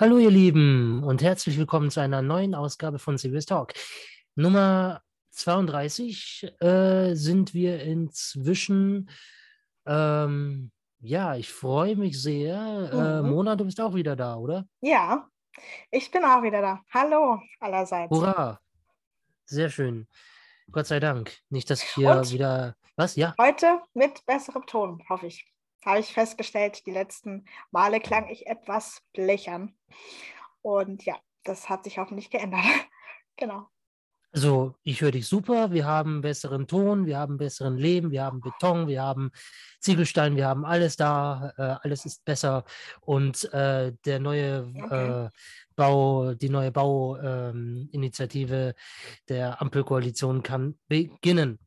Hallo ihr Lieben und herzlich willkommen zu einer neuen Ausgabe von Serious Talk. Nummer 32 äh, sind wir inzwischen. Ähm, ja, ich freue mich sehr. Äh, Mhm. Mona, du bist auch wieder da, oder? Ja, ich bin auch wieder da. Hallo allerseits. Hurra! Sehr schön. Gott sei Dank. Nicht, dass ich hier Und? wieder. Was? Ja? Heute mit besserem Ton, hoffe ich. Habe ich festgestellt, die letzten Male klang ich etwas blechern. Und ja, das hat sich hoffentlich geändert. genau. Also, ich höre dich super. Wir haben besseren Ton, wir haben besseren Lehm, wir haben Beton, wir haben Ziegelstein, wir haben alles da. Äh, alles ist besser. Und äh, der neue Okay. äh, Bau, die neue Bauinitiative ähm, der Ampelkoalition kann beginnen.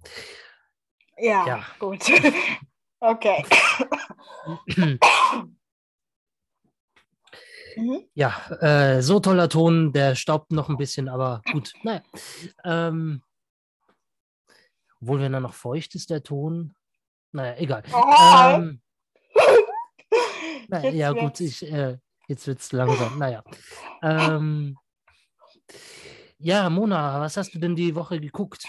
Ja, Ja. gut. okay. Mhm. ja, äh, so toller Ton, der staubt noch ein bisschen, aber gut. Naja. Ähm, obwohl, wenn er noch feucht ist, der Ton. Naja, egal. Oh, Ähm, Na, jetzt ja, gut, ich, äh, jetzt wird es langsam. Naja. Ähm, ja, Mona, was hast du denn die Woche geguckt?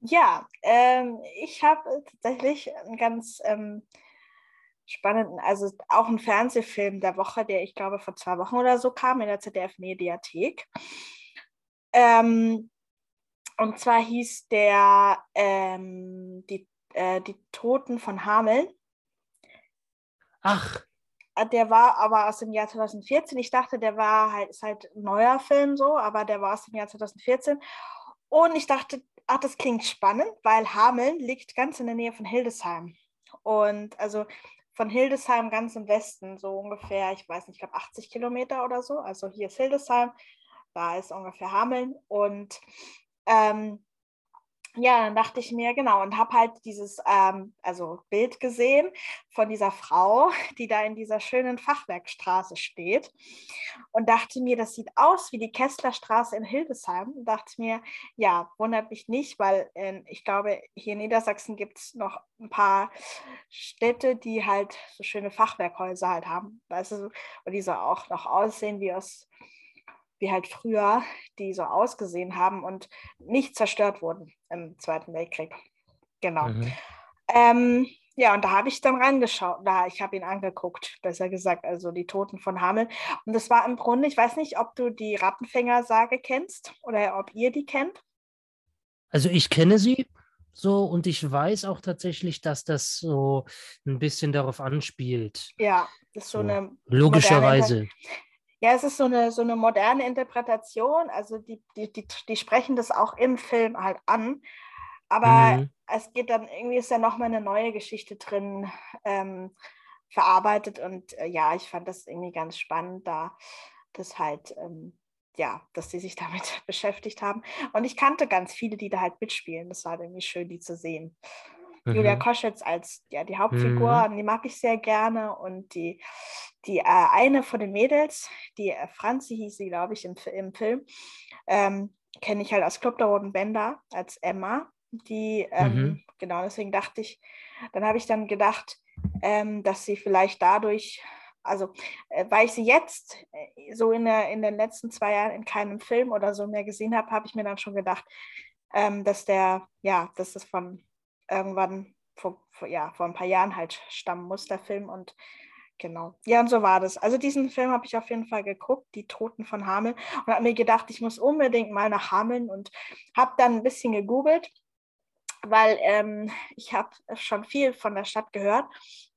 Ja, ähm, ich habe tatsächlich einen ganz ähm, spannenden, also auch einen Fernsehfilm der Woche, der ich glaube vor zwei Wochen oder so kam in der ZDF-Mediathek. Ähm, und zwar hieß der ähm, die, äh, die Toten von Hameln. Ach, Äh, Der war aber aus dem Jahr 2014. Ich dachte, der war halt, ist halt ein neuer Film so, aber der war aus dem Jahr 2014. Und ich dachte, ach, das klingt spannend, weil Hameln liegt ganz in der Nähe von Hildesheim. Und also von Hildesheim ganz im Westen, so ungefähr, ich weiß nicht, ich glaube 80 Kilometer oder so. Also hier ist Hildesheim, da ist ungefähr Hameln. Und ähm, ja, dann dachte ich mir, genau, und habe halt dieses ähm, also Bild gesehen von dieser Frau, die da in dieser schönen Fachwerkstraße steht und dachte mir, das sieht aus wie die Kesslerstraße in Hildesheim. Und dachte mir, ja, wundert mich nicht, weil äh, ich glaube, hier in Niedersachsen gibt es noch ein paar Städte, die halt so schöne Fachwerkhäuser halt haben, weißt du, und die so auch noch aussehen wie aus wie halt früher, die so ausgesehen haben und nicht zerstört wurden im Zweiten Weltkrieg. Genau. mhm. Ähm, ja, und da habe ich dann reingeschaut. Da, ich habe ihn angeguckt, besser gesagt, also die Toten von Hameln. Und das war im Grunde, ich weiß nicht, ob du die Rattenfänger-Sage kennst oder ob ihr die kennt. also ich kenne sie so und ich weiß auch tatsächlich, dass das so ein bisschen darauf anspielt. Ja, das ist so So, eine moderne Logischerweise. Ja, es ist so eine, so eine moderne Interpretation. Also die, die, die, die sprechen das auch im Film halt an. Aber Mhm. es geht dann, irgendwie ist da nochmal eine neue Geschichte drin ähm, verarbeitet. Und äh, ja, ich fand das irgendwie ganz spannend, da das halt, ähm, ja, dass die sich damit beschäftigt haben. Und ich kannte ganz viele, die da halt mitspielen. Das war halt irgendwie schön, die zu sehen. Julia Mhm. Koschitz als ja, die Hauptfigur, die mag ich sehr gerne. Und die, die äh, eine von den Mädels, die äh, Franzi hieß sie, glaube ich, im, im Film, ähm, kenne ich halt aus Club der Roten Bänder als Emma. Die, ähm, Mhm. genau, deswegen dachte ich, dann habe ich dann gedacht, ähm, dass sie vielleicht dadurch, also äh, weil ich sie jetzt äh, so in, der, in den letzten zwei Jahren in keinem Film oder so mehr gesehen habe, habe ich mir dann schon gedacht, ähm, dass der, ja, dass das von irgendwann vor, vor, ja, vor ein paar Jahren halt stammen muss, der Film. Und genau. Ja, und so war das. Also diesen Film habe ich auf jeden Fall geguckt, Die Toten von Hameln, und habe mir gedacht, ich muss unbedingt mal nach Hameln und habe dann ein bisschen gegoogelt, weil ähm, ich habe schon viel von der Stadt gehört,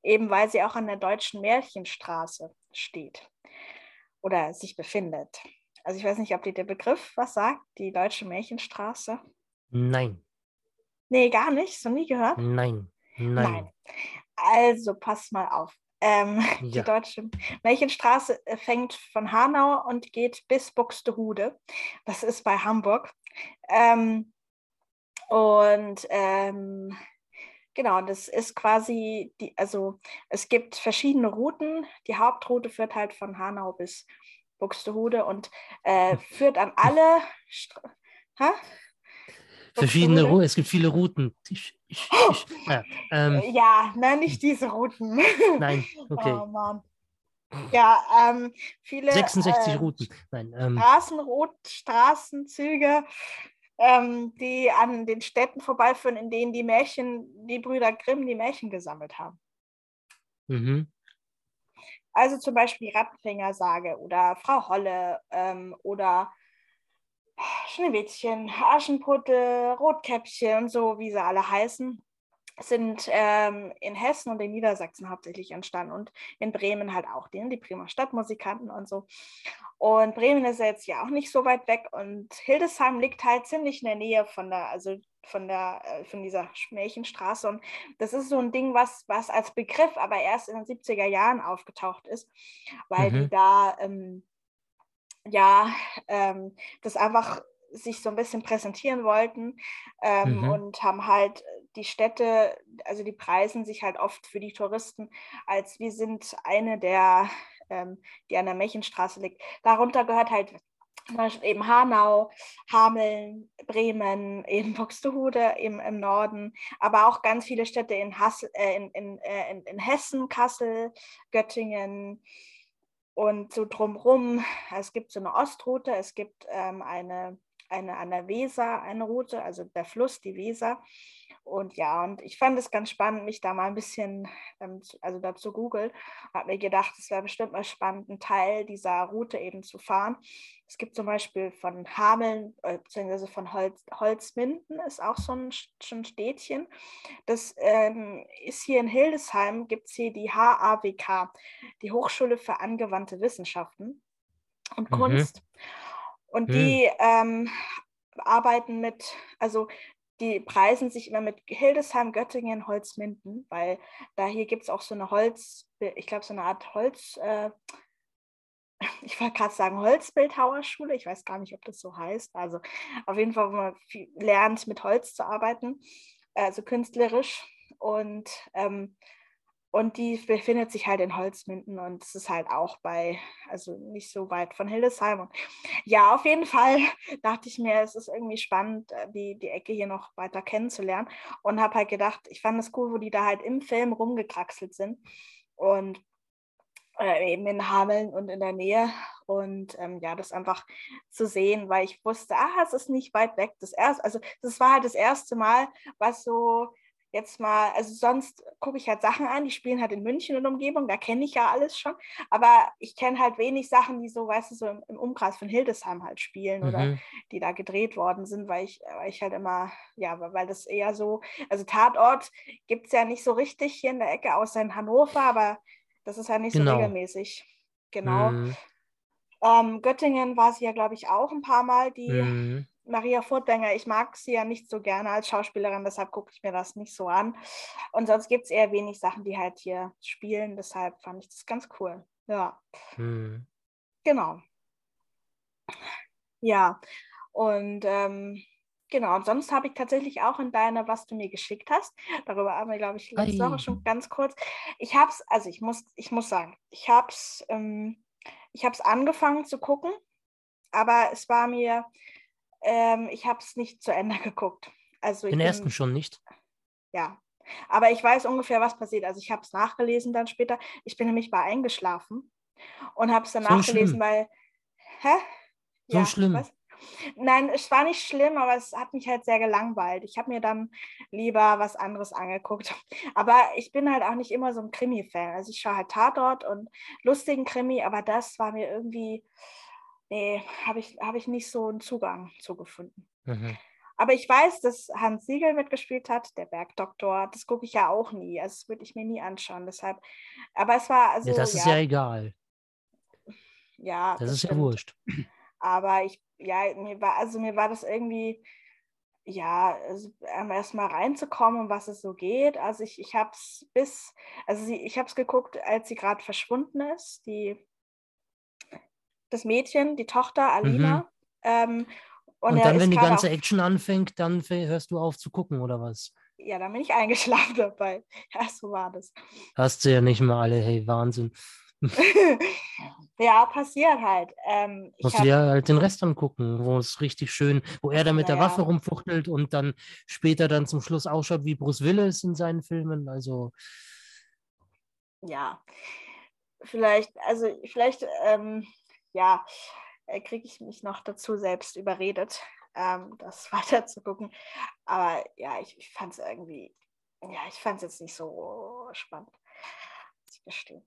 eben weil sie auch an der deutschen Märchenstraße steht oder sich befindet. Also ich weiß nicht, ob dir der Begriff was sagt, die deutsche Märchenstraße. Nein, Nee, gar nicht. Hast du nie gehört? nein, nein. Also pass mal auf. Ähm, Die Ja. deutsche Märchenstraße äh, fängt von Hanau und geht bis Buxtehude. Das ist bei Hamburg. Ähm, und ähm, genau, das ist quasi die, also es gibt verschiedene Routen. Die Hauptroute führt halt von Hanau bis Buxtehude und äh, führt an alle. Stra Hä? Verschiedene? Routen, es gibt viele Routen. Ich, ich, ich, ja, ähm, Äh, Ja, ne, nicht diese Routen. nein, okay. Oh Mann. Ja, ähm, viele 66 äh, Routen. Nein, ähm, Straßenrot, Straßenzüge, ähm, die an den Städten vorbeiführen, in denen die Märchen, die Brüder Grimm die Märchen gesammelt haben. mhm. Also zum Beispiel Rattenfängersage oder Frau Holle ähm, oder Schneewittchen, Aschenputtel, Rotkäppchen und so, wie sie alle heißen, sind ähm, in Hessen und in Niedersachsen hauptsächlich entstanden und in Bremen halt auch, die, die Bremer Stadtmusikanten und so. Und Bremen ist ja jetzt ja auch nicht so weit weg und Hildesheim liegt halt ziemlich in der Nähe von der, also von der, äh, von dieser Märchenstraße. Und das ist so ein Ding, was, was als Begriff aber erst in den 70er Jahren aufgetaucht ist, weil Mhm. die da ähm, ja ähm, das einfach sich so ein bisschen präsentieren wollten ähm, Mhm. und haben halt die Städte, also die preisen sich halt oft für die Touristen als wir sind eine der, ähm, die an der Märchenstraße liegt. Darunter gehört halt eben Hanau, Hameln, Bremen, eben Buxtehude im, im Norden, aber auch ganz viele Städte in, Hassel, äh, in, in, äh, in, in Hessen, Kassel, Göttingen und so drumherum. Es gibt so eine Ostroute, es gibt ähm, eine, eine an der Weser, eine Route, also der Fluss, die Weser. Und ja, und ich fand es ganz spannend, mich da mal ein bisschen, ähm, zu, also da zu googeln. Habe mir gedacht, es wäre bestimmt mal spannend, einen Teil dieser Route eben zu fahren. Es gibt zum Beispiel von Hameln, äh, beziehungsweise von Holz, Holzminden, ist auch so ein, so ein Städtchen. Das ähm, ist hier in Hildesheim, gibt es hier die HAWK, die Hochschule für angewandte Wissenschaften und Mhm. Kunst. Und Mhm. die ähm, arbeiten mit, also die preisen sich immer mit Hildesheim, Göttingen, Holzminden, weil da hier gibt es auch so eine Holz, ich glaube so eine Art Holz, äh, ich wollte gerade sagen Holzbildhauerschule, ich weiß gar nicht, ob das so heißt. Also auf jeden Fall, wo man lernt, mit Holz zu arbeiten, also künstlerisch. Und, ähm, und die befindet sich halt in Holzminden und es ist halt auch bei, also nicht so weit von Hildesheim. Und ja, auf jeden Fall dachte ich mir, es ist irgendwie spannend, äh, die, die Ecke hier noch weiter kennenzulernen. Und habe halt gedacht, ich fand es cool, wo die da halt im Film rumgekraxelt sind. Und äh, eben in Hameln und in der Nähe. Und ähm, ja, das einfach zu sehen, weil ich wusste, ah, es ist nicht weit weg. Das erste, also das war halt das erste Mal, was so jetzt mal, also sonst gucke ich halt Sachen an, die spielen halt in München und Umgebung, da kenne ich ja alles schon, aber ich kenne halt wenig Sachen, die so, weißt du, so im, im Umkreis von Hildesheim halt spielen oder Mhm. die da gedreht worden sind, weil ich, weil ich halt immer, ja, weil das eher so, also Tatort gibt es ja nicht so richtig hier in der Ecke, außer in Hannover, aber das ist ja nicht Genau. so regelmäßig. Genau. Mhm. Ähm, Göttingen war sie ja, glaube ich, auch ein paar Mal. Die Mhm. Maria Furtwänger, ich mag sie ja nicht so gerne als Schauspielerin, deshalb gucke ich mir das nicht so an. Und sonst gibt es eher wenig Sachen, die halt hier spielen, deshalb fand ich das ganz cool. Ja, Mhm. genau. Ja, und ähm, genau, und sonst habe ich tatsächlich auch in deiner, was du mir geschickt hast, darüber haben wir, glaube ich, letzte. Woche schon ganz kurz. Ich habe es, also ich muss, ich muss sagen, ich habe es ähm, ich habe es angefangen zu gucken, aber es war mir, ähm, ich habe es nicht zu Ende geguckt. Also Den bin, ersten schon nicht. ja. Aber ich weiß ungefähr, was passiert. Also ich habe es nachgelesen dann später. Ich bin nämlich bei eingeschlafen und habe es dann So nachgelesen, schlimm. weil, hä? So schlimm. Was? Nein, es war nicht schlimm, aber es hat mich halt sehr gelangweilt. Ich habe mir dann lieber was anderes angeguckt. Aber ich bin halt auch nicht immer so ein Krimi-Fan. Also ich schaue halt Tatort und lustigen Krimi, aber das war mir irgendwie, nee, habe ich, hab ich nicht so einen Zugang zu gefunden. Mhm. Aber ich weiß, dass Hans Siegel mitgespielt hat, der Bergdoktor. Das gucke ich ja auch nie. Also das würde ich mir nie anschauen. Deshalb, aber es war also ja, das ist ja egal. ja, Das, ist ja stimmt. wurscht. Aber ich, ja, mir war, also mir war das irgendwie, ja, also erstmal reinzukommen, um was es so geht. Also ich, ich habe es bis, also sie, ich habe es geguckt, als sie gerade verschwunden ist, die, das Mädchen, die Tochter Alina. Ähm, Und, er dann, wenn die ganze Action anfängt, dann hörst du auf zu gucken, oder was? Ja, dann bin ich eingeschlafen dabei. Ja, so war das. Hast du ja nicht mal alle, hey, Wahnsinn. ja, passiert halt. Ähm, ich Musst du hab, dir halt den Rest angucken, wo es richtig schön, wo er da mit der Naja. Waffe rumfuchtelt und dann später dann zum Schluss ausschaut wie Bruce Willis in seinen Filmen. Also, ja. vielleicht, also vielleicht, ähm, ja, äh, kriege ich mich noch dazu selbst überredet, ähm, das weiter zu gucken. Aber ja, ich, ich fand es irgendwie, ja, ich fand es jetzt nicht so spannend, muss ich gestehen.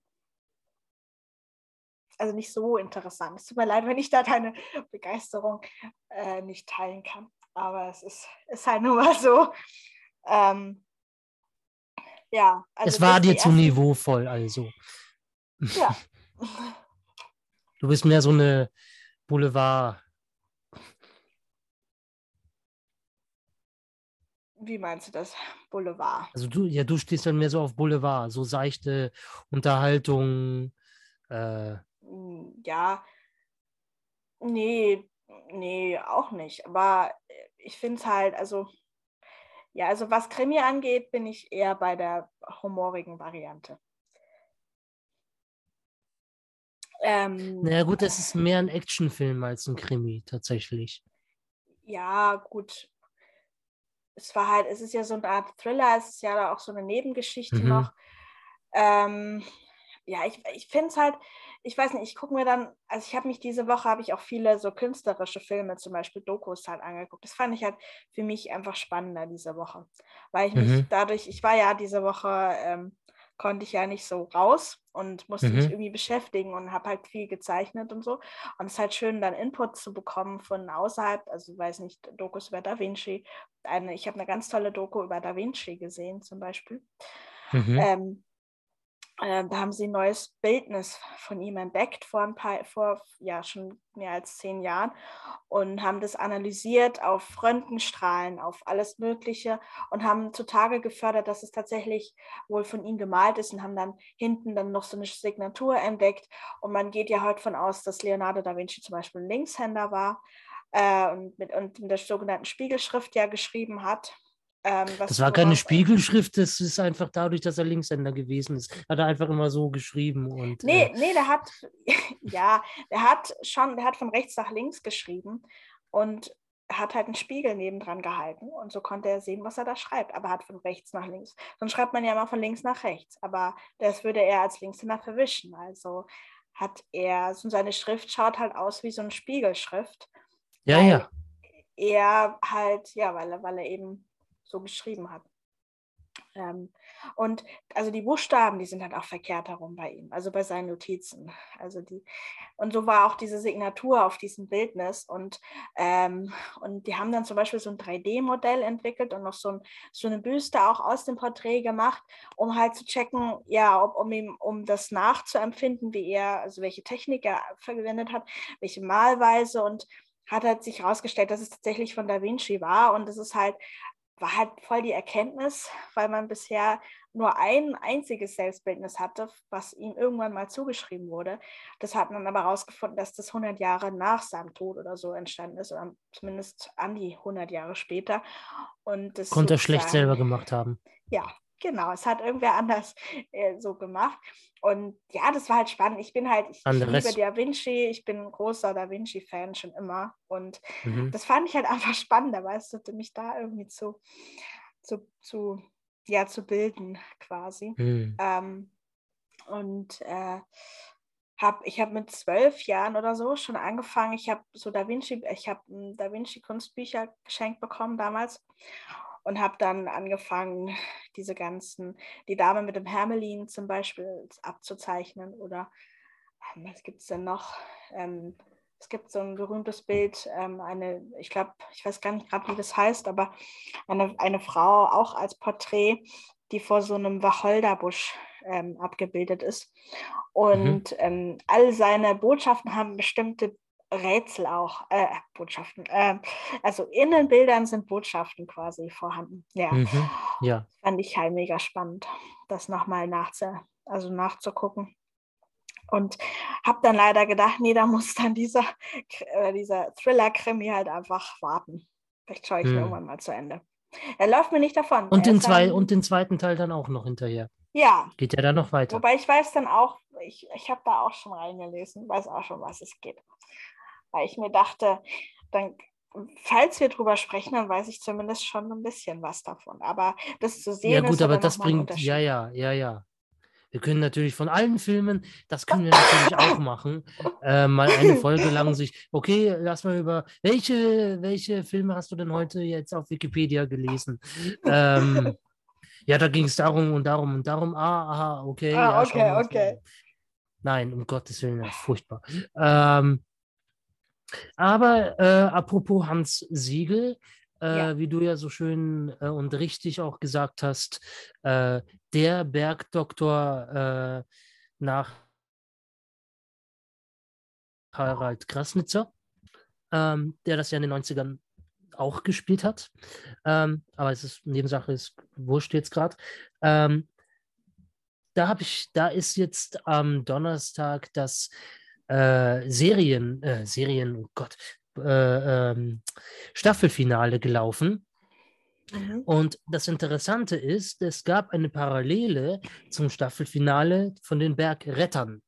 Also nicht so interessant. Es tut mir leid, wenn ich da deine Begeisterung äh, nicht teilen kann. Aber es ist, ist halt nur mal so. Ähm, ja. Also es war dir zu niveauvoll, also. Ja. Du bist mehr so eine Boulevard. Wie meinst du das? Boulevard. Also du, ja, du stehst dann mehr so auf Boulevard, so seichte Unterhaltung. Äh. Ja. Nee, nee, auch nicht. Aber ich finde es halt, also, ja, also was Krimi angeht, bin ich eher bei der humorigen Variante. Ähm, naja, gut, das ist mehr ein Actionfilm als ein Krimi, tatsächlich. Ja, gut. Es war halt, es ist ja so eine Art Thriller, es ist ja da auch so eine Nebengeschichte mhm. noch. Ähm, ja, ich, ich finde es halt, ich weiß nicht, ich gucke mir dann, also ich habe mich diese Woche, habe ich auch viele so künstlerische Filme, zum Beispiel Dokus halt angeguckt. Das fand ich halt für mich einfach spannender diese Woche, weil ich mich mhm. dadurch, ich war ja diese Woche ähm, konnte ich ja nicht so raus und musste mhm. mich irgendwie beschäftigen und habe halt viel gezeichnet und so. Und es ist halt schön, dann Input zu bekommen von außerhalb, also weiß nicht, Dokus über Da Vinci. Eine, ich habe eine ganz tolle Doku über Da Vinci gesehen zum Beispiel. Mhm. Ähm, äh, da haben sie ein neues Bildnis von ihm entdeckt vor ein paar, vor ja schon mehr als zehn Jahren und haben das analysiert auf Röntgenstrahlen, auf alles Mögliche und haben zutage gefördert, dass es tatsächlich wohl von ihm gemalt ist und haben dann hinten dann noch so eine Signatur entdeckt. Und man geht ja heute von aus, dass Leonardo da Vinci zum Beispiel ein Linkshänder war äh, und, mit, und in der sogenannten Spiegelschrift ja geschrieben hat. Ähm, das war keine Spiegelschrift, das ist einfach dadurch, dass er Linkshänder gewesen ist. Hat er einfach immer so geschrieben. Und, nee, äh, nee, der hat, ja, der hat schon, der hat von rechts nach links geschrieben und hat halt einen Spiegel nebendran gehalten und so konnte er sehen, was er da schreibt, aber hat von rechts nach links. Sonst schreibt man ja mal von links nach rechts, aber das würde er als Linkshänder verwischen. Also hat er, so seine Schrift schaut halt aus wie so eine Spiegelschrift. Ja, ja. Er halt, ja, weil er, weil er eben so geschrieben hat. Ähm, und also die Buchstaben, die sind halt auch verkehrt herum bei ihm, also bei seinen Notizen. Also die, und so war auch diese Signatur auf diesem Bildnis. Und, ähm, und die haben dann zum Beispiel so ein 3D-Modell entwickelt und noch so, ein, so eine Büste auch aus dem Porträt gemacht, um halt zu checken, ja, ob, um ihm, um das nachzuempfinden, wie er, also welche Technik er verwendet hat, welche Malweise und hat halt sich herausgestellt, dass es tatsächlich von Da Vinci war und es ist halt war halt voll die Erkenntnis, weil man bisher nur ein einziges Selbstbildnis hatte, was ihm irgendwann mal zugeschrieben wurde. Das hat man aber herausgefunden, dass das 100 Jahre nach seinem Tod oder so entstanden ist, oder zumindest an die 100 Jahre später. Und das Konnte er schlecht selber gemacht haben. Ja, genau. Es hat irgendwer anders äh, so gemacht. Und ja, das war halt spannend. Ich bin halt, ich, ich liebe Da Vinci, ich bin ein großer Da Vinci-Fan schon immer. Und mhm. das fand ich halt einfach spannend, weißt du, mich da irgendwie zu, zu, zu, ja, zu bilden quasi. Mhm. Ähm, und äh, hab, ich habe mit zwölf Jahren oder so schon angefangen. Ich habe so Da Vinci, ich habe Da Vinci Kunstbücher geschenkt bekommen damals und habe dann angefangen, diese ganzen, die Dame mit dem Hermelin zum Beispiel abzuzeichnen oder ähm, was gibt es denn noch? Ähm, es gibt so ein berühmtes Bild, ähm, eine, ich glaube, ich weiß gar nicht gerade, wie das heißt, aber eine, eine Frau auch als Porträt, die vor so einem Wacholderbusch ähm, abgebildet ist. Und mhm. all seine Botschaften haben bestimmte Rätsel auch, äh, Botschaften. Äh, also in den Bildern sind Botschaften quasi vorhanden. Ja, mhm, ja. fand ich halt mega spannend, das nochmal nachzu, also nachzugucken. Und habe dann leider gedacht, nee, da muss dann dieser, äh, dieser Thriller-Krimi halt einfach warten. Vielleicht schaue ich hm. irgendwann mal zu Ende. Er läuft mir nicht davon. Und den, zwei, und den zweiten Teil dann auch noch hinterher. Ja. Geht ja dann noch weiter. Wobei ich weiß dann auch, ich, ich habe da auch schon reingelesen, weiß auch schon, was es geht weil ich mir dachte, dann, falls wir drüber sprechen, dann weiß ich zumindest schon ein bisschen was davon. Aber das zu sehen, ja gut, aber das bringt, ja, ja, ja, ja. Wir können natürlich von allen Filmen, das können wir natürlich auch machen, äh, mal eine Folge lang sich, okay, lass mal über, welche, welche Filme hast du denn heute jetzt auf Wikipedia gelesen? Ähm, ja, da ging es darum und darum und darum. Ah, aha, okay. Ah, ja, okay, okay. Nein, um Gottes Willen, ist furchtbar. Ähm, aber äh, apropos Hans Siegel, äh, ja. wie du ja so schön äh, und richtig auch gesagt hast, äh, der Bergdoktor äh, nach Harald Krasnitzer, ähm, der das ja in den 90ern auch gespielt hat. Ähm, aber es ist Nebensache, ist wurscht jetzt gerade. Ähm, da habe ich, da ist jetzt am Donnerstag das äh, Serien, äh, Serien, oh Gott, äh, ähm, Staffelfinale gelaufen. Mhm. Und das Interessante ist, es gab eine Parallele zum Staffelfinale von den Bergrettern.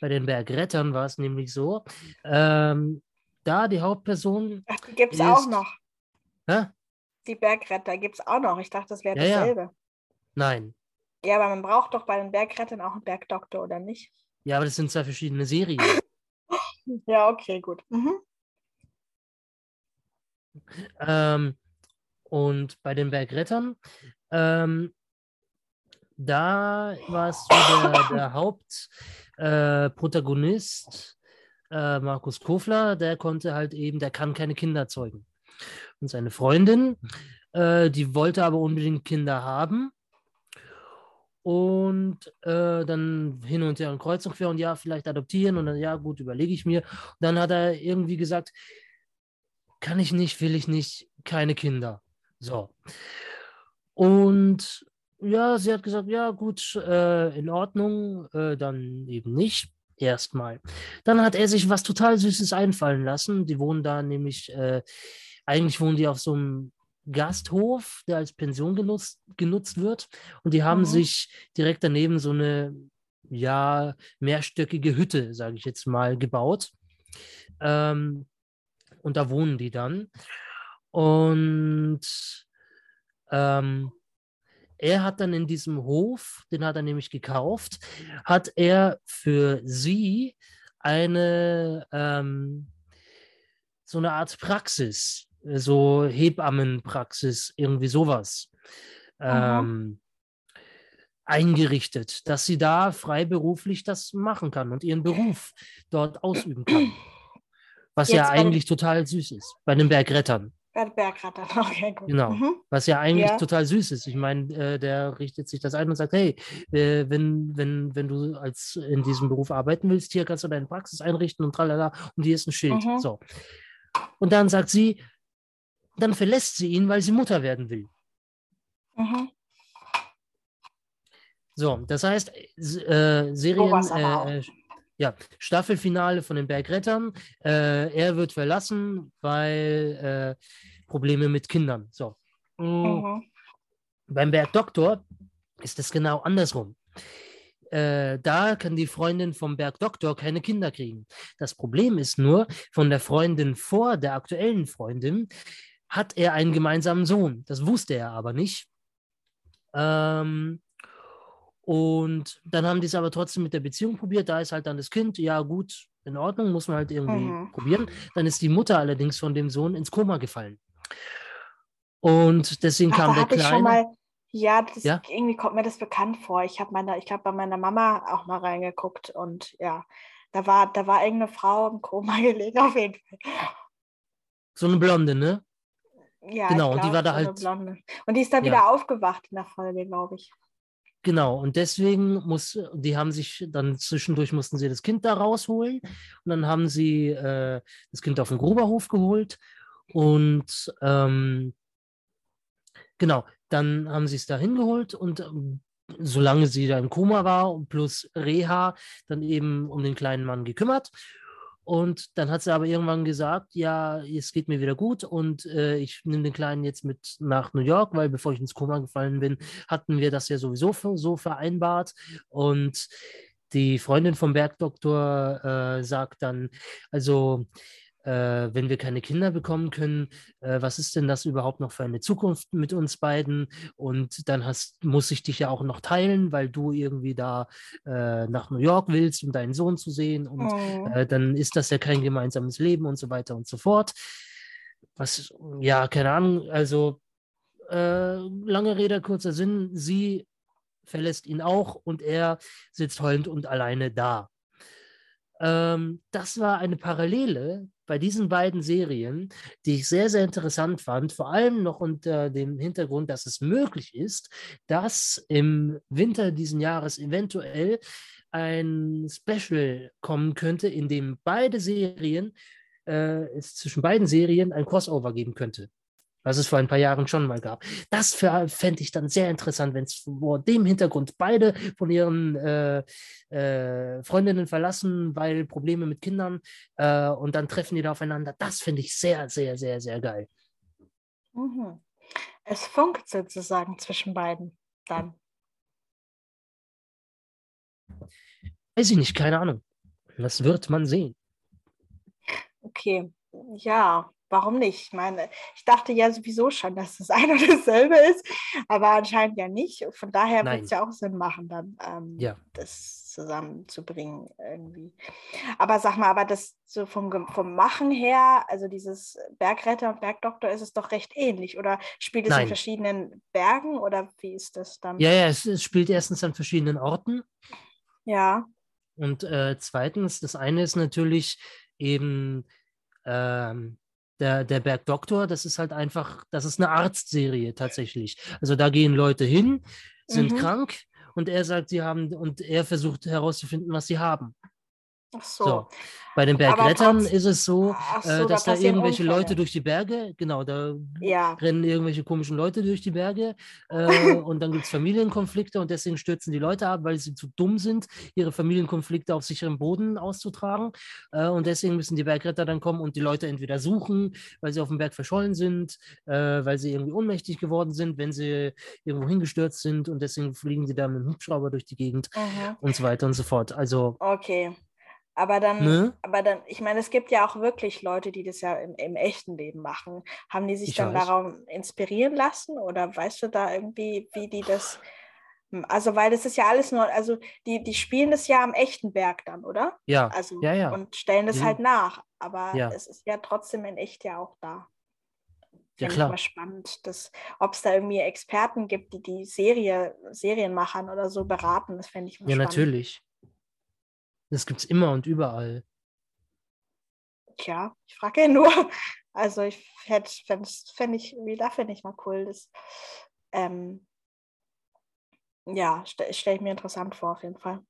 Bei den Bergrettern war es nämlich so, ähm, da die Hauptperson. Ach, die gibt es auch noch. Hä? Die Bergretter gibt es auch noch. Ich dachte, das wäre ja, dasselbe. Ja. Nein. Ja, aber man braucht doch bei den Bergrettern auch einen Bergdoktor, oder nicht? Ja, aber das sind zwei verschiedene Serien. ja, okay, gut. Mhm. Ähm, und bei den Bergrettern, ähm, da war es der, der Hauptprotagonist, äh, äh, Markus Kofler, der konnte halt eben, der kann keine Kinder zeugen. Und seine Freundin, äh, die wollte aber unbedingt Kinder haben und äh, dann hin und her und kreuz und quer und ja, vielleicht adoptieren und dann ja, gut, überlege ich mir. Und dann hat er irgendwie gesagt, kann ich nicht, will ich nicht, keine Kinder. So. Und ja, sie hat gesagt, ja, gut, äh, in Ordnung, äh, dann eben nicht. Erstmal. Dann hat er sich was total Süßes einfallen lassen. Die wohnen da nämlich, äh, eigentlich wohnen die auf so einem Gasthof, der als Pension genutzt, genutzt wird. Und die haben mhm. sich direkt daneben so eine, ja, mehrstöckige Hütte, sage ich jetzt mal, gebaut. Ähm, und da wohnen die dann. Und ähm, er hat dann in diesem Hof, den hat er nämlich gekauft, hat er für sie eine ähm, so eine Art Praxis so Hebammenpraxis, irgendwie sowas ähm, eingerichtet, dass sie da freiberuflich das machen kann und ihren Beruf dort ausüben kann. Was Jetzt ja eigentlich total süß ist, bei den Bergrettern. Bei den Bergrettern, okay, gut. Genau, mhm. was ja eigentlich ja. total süß ist. Ich meine, äh, der richtet sich das ein und sagt, hey, äh, wenn, wenn, wenn du als in diesem Beruf arbeiten willst, hier kannst du deine Praxis einrichten und tralala, und hier ist ein Schild. Mhm. So. Und dann sagt sie, dann verlässt sie ihn, weil sie Mutter werden will. Mhm. So, das heißt, äh, Serien, äh, ja, Staffelfinale von den Bergrettern. Äh, er wird verlassen, weil äh, Probleme mit Kindern. So. Mhm. Beim Bergdoktor ist es genau andersrum. Äh, da kann die Freundin vom Bergdoktor keine Kinder kriegen. Das Problem ist nur, von der Freundin vor der aktuellen Freundin hat er einen gemeinsamen Sohn. Das wusste er aber nicht. Ähm, und dann haben die es aber trotzdem mit der Beziehung probiert. Da ist halt dann das Kind, ja gut, in Ordnung, muss man halt irgendwie mhm. probieren. Dann ist die Mutter allerdings von dem Sohn ins Koma gefallen. Und deswegen Ach, kam der Kleine. Mal, ja, das, ja, irgendwie kommt mir das bekannt vor. Ich habe meine, ich glaube bei meiner Mama auch mal reingeguckt und ja, da war, da war irgendeine Frau im Koma gelegen auf jeden Fall. So eine Blonde, ne? Ja, genau, und die war da halt. Blonde. Und die ist dann ja. wieder aufgewacht in der Folge, glaube ich. Genau, und deswegen muss, die haben sich dann zwischendurch mussten sie das Kind da rausholen und dann haben sie äh, das Kind auf den Gruberhof geholt und ähm, genau, dann haben sie es da hingeholt und ähm, solange sie da im Koma war plus Reha dann eben um den kleinen Mann gekümmert und dann hat sie aber irgendwann gesagt, ja, es geht mir wieder gut und äh, ich nehme den Kleinen jetzt mit nach New York, weil bevor ich ins Koma gefallen bin, hatten wir das ja sowieso so vereinbart. Und die Freundin vom Bergdoktor äh, sagt dann, also wenn wir keine Kinder bekommen können, äh, was ist denn das überhaupt noch für eine Zukunft mit uns beiden? Und dann hast, muss ich dich ja auch noch teilen, weil du irgendwie da äh, nach New York willst, um deinen Sohn zu sehen. Und Mhm. dann ist das ja kein gemeinsames Leben und so weiter und so fort. Was, ja, keine Ahnung, also äh, lange Rede, kurzer Sinn, sie verlässt ihn auch und er sitzt heulend und alleine da. Ähm, das war eine Parallele bei diesen beiden Serien, die ich sehr, sehr interessant fand, vor allem noch unter dem Hintergrund, dass es möglich ist, dass im Winter diesen Jahres eventuell ein Special kommen könnte, in dem beide Serien, äh, es zwischen beiden Serien ein Crossover geben könnte was es vor ein paar Jahren schon mal gab. Das fände ich dann sehr interessant, wenn es vor dem Hintergrund beide von ihren äh, äh, Freundinnen verlassen, weil Probleme mit Kindern äh, und dann treffen die da aufeinander. Das finde ich sehr, sehr, sehr, sehr geil. Mhm. Es funkt sozusagen zwischen beiden dann. Weiß ich nicht, keine Ahnung. Das wird man sehen. Okay, ja, warum nicht? Ich meine, ich dachte ja sowieso schon, dass das ein und dasselbe ist, aber anscheinend ja nicht. Von daher wird es ja auch Sinn machen, dann ähm, ja. das zusammenzubringen irgendwie. Aber sag mal, aber das so vom, vom Machen her, also dieses Bergretter und Bergdoktor, ist es doch recht ähnlich. Oder spielt es Nein. in verschiedenen Bergen oder wie ist das dann? Ja, ja, es, es spielt erstens an verschiedenen Orten. Ja. Und äh, zweitens, das eine ist natürlich eben ähm, der, der Bergdoktor, das ist halt einfach, das ist eine Arztserie tatsächlich. Also da gehen Leute hin, sind Mhm. krank und er sagt, sie haben, und er versucht herauszufinden, was sie haben. Ach so. So. Bei den Bergrettern trotz- ist es so, Ach so, äh, da dass da passieren irgendwelche Unfälle. Leute durch die Berge, genau, da Ja. rennen irgendwelche komischen Leute durch die Berge äh, und dann gibt es Familienkonflikte und deswegen stürzen die Leute ab, weil sie zu dumm sind, ihre Familienkonflikte auf sicherem Boden auszutragen. Äh, und deswegen müssen die Bergretter dann kommen und die Leute entweder suchen, weil sie auf dem Berg verschollen sind, äh, weil sie irgendwie ohnmächtig geworden sind, wenn sie irgendwo hingestürzt sind und deswegen fliegen sie da mit dem Hubschrauber durch die Gegend Mhm. und so weiter und so fort. Also, Okay. Aber dann, ne? aber dann, ich meine, es gibt ja auch wirklich Leute, die das ja im, im echten Leben machen. Haben die sich Ich dann weiß. darauf inspirieren lassen oder weißt du da irgendwie, wie die das, also weil das ist ja alles nur, also die, die spielen das ja am echten Berg dann, oder? Ja, Also ja, ja. und stellen das Die- halt nach, aber Ja. es ist ja trotzdem in echt ja auch da. Ja, Finde ich klar. mal spannend, ob es da irgendwie Experten gibt, die die Serie, Serienmachern oder so beraten. Das fände ich mal Ja, spannend. natürlich. Das gibt es immer und überall. Tja, ich frage ja nur. Also ich hätte, fände ich, wie da finde ich mal cool. Das, ähm, ja, stelle stell ich mir interessant vor, auf jeden Fall.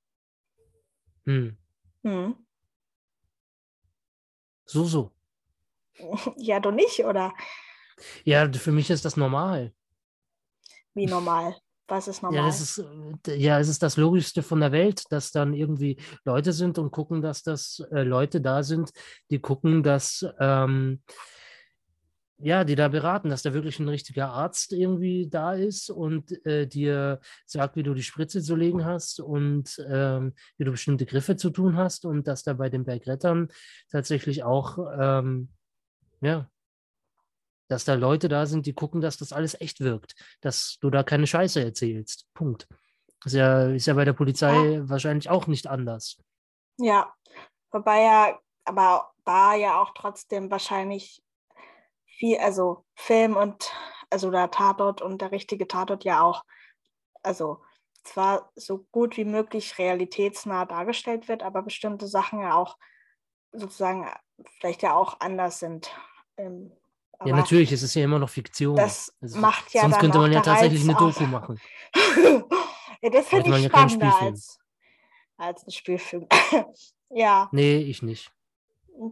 Hm. Hm. So, so. Ja, du nicht, oder Ja, für mich ist das normal. wie normal? Was ist normal? Ja, das ist, äh, ja, es ist das Logischste von der Welt, dass dann irgendwie Leute sind und gucken, dass das äh, Leute da sind, die gucken, dass, ähm, ja, die da beraten, dass da wirklich ein richtiger Arzt irgendwie da ist und äh, dir sagt, wie du die Spritze zu legen hast und ähm, wie du bestimmte Griffe zu tun hast und dass da bei den Bergrettern tatsächlich auch, ähm, ja, dass da Leute da sind, die gucken, dass das alles echt wirkt, dass du da keine Scheiße erzählst. Punkt. Ist ja, ist ja bei der Polizei wahrscheinlich auch nicht anders. ja, wobei ja, aber da ja auch trotzdem wahrscheinlich viel, also Film und, also der Tatort und der richtige Tatort ja auch, also zwar so gut wie möglich realitätsnah dargestellt wird, aber bestimmte Sachen ja auch sozusagen vielleicht ja auch anders sind. Ähm, Ja, aber natürlich, es ist ja immer noch Fiktion. Das Also, macht ja sonst könnte man ja tatsächlich eine. Doku machen. ja, das finde ich ja spannender als, als ein Spielfilm. ja, Nee, ich nicht.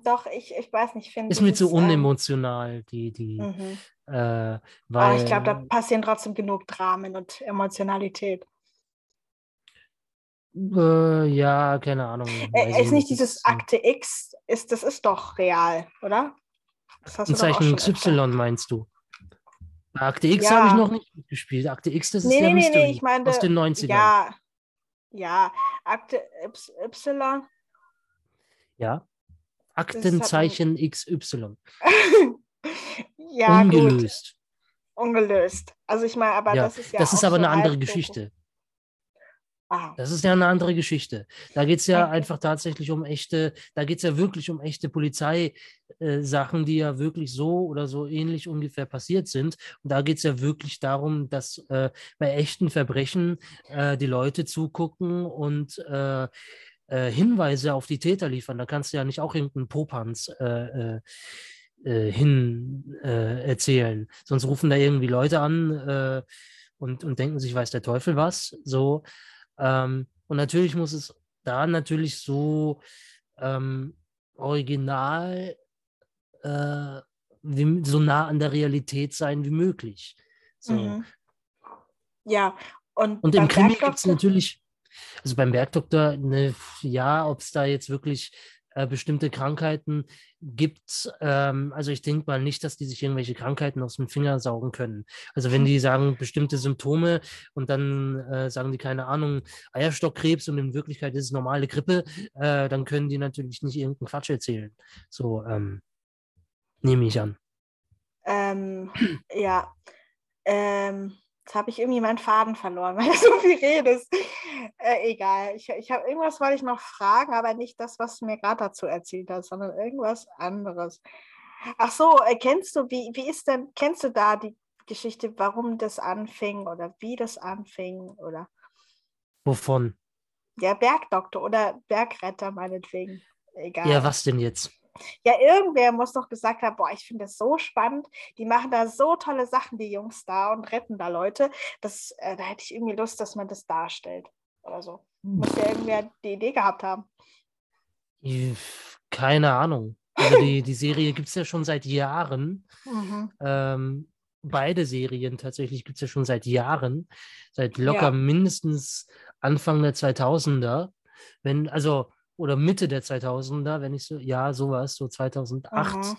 doch, ich, ich weiß nicht, finde Ist mir zu dieses, ähm, unemotional, die, die, mhm. äh, Aber weil. ich glaube, da passieren trotzdem genug Dramen und Emotionalität. äh, ja, keine Ahnung. Äh, ist nicht dieses Akte X, ist, das ist doch real, oder? Das hast Ein du Zeichen schon öfter. Y meinst du? Bei Akte X Ja. habe ich noch nicht mitgespielt. Akte X, das ist Nee, ja nee, Mystery nee, ich meine, aus den 90ern. ja, ja, Akte Y, ja. Aktenzeichen XY. ja, Ungelöst. Gut. Ungelöst. Also ich meine, aber Ja, das ist ja. das ist aber eine andere. Geschichte. Das ist ja eine andere Geschichte. Da geht es ja einfach tatsächlich um echte, da geht es ja wirklich um echte Polizeisachen, die ja wirklich so oder so ähnlich ungefähr passiert sind. Und da geht es ja wirklich darum, dass äh, bei echten Verbrechen äh, die Leute zugucken und äh, äh, Hinweise auf die Täter liefern. Da kannst du ja nicht auch irgendeinen Popanz äh, äh, äh, hin äh, erzählen. Sonst rufen da irgendwie Leute an äh, und, und denken sich, weiß der Teufel was. So. Ähm, und natürlich muss es da natürlich so ähm, original, äh, wie, so nah an der Realität sein wie möglich. So. mhm. Ja, und, Und im Krimi gibt es natürlich, also beim Bergdoktor, ne, ja, ob es da jetzt wirklich äh, bestimmte Krankheiten gibt. Ähm, also ich denke mal nicht, dass die sich irgendwelche Krankheiten aus dem Finger saugen können. Also wenn die sagen bestimmte Symptome und dann äh, sagen die keine Ahnung Eierstockkrebs und in Wirklichkeit ist es normale Grippe, äh, dann können die natürlich nicht irgendeinen Quatsch erzählen. So ähm, nehme ich an. Ähm, ja. Ähm, jetzt habe ich irgendwie meinen Faden verloren, weil du so viel redest. Äh, egal. Ich, ich habe irgendwas wollte ich noch fragen, aber nicht das, was du mir gerade dazu erzählt hast, sondern irgendwas anderes. Ach so, äh, kennst du, wie, wie ist denn, kennst du da die Geschichte, warum das anfing oder wie das anfing oder Wovon? der Bergdoktor oder Bergretter meinetwegen. Egal. Ja, was denn jetzt? Ja, irgendwer muss doch gesagt haben, boah, ich finde das so spannend. Die machen da so tolle Sachen, die Jungs da und retten da Leute. Das, äh, da hätte ich irgendwie Lust, dass man das darstellt oder so. Muss ja irgendwer die Idee gehabt haben. Ich- Keine Ahnung. Also die, die Serie gibt es ja schon seit Jahren. Mhm. Ähm, beide Serien tatsächlich gibt es ja schon seit Jahren. Seit locker Ja. mindestens Anfang der 2000er. Wenn, also, oder Mitte der 2000er, wenn ich so, ja, sowas, so 2008 Mhm.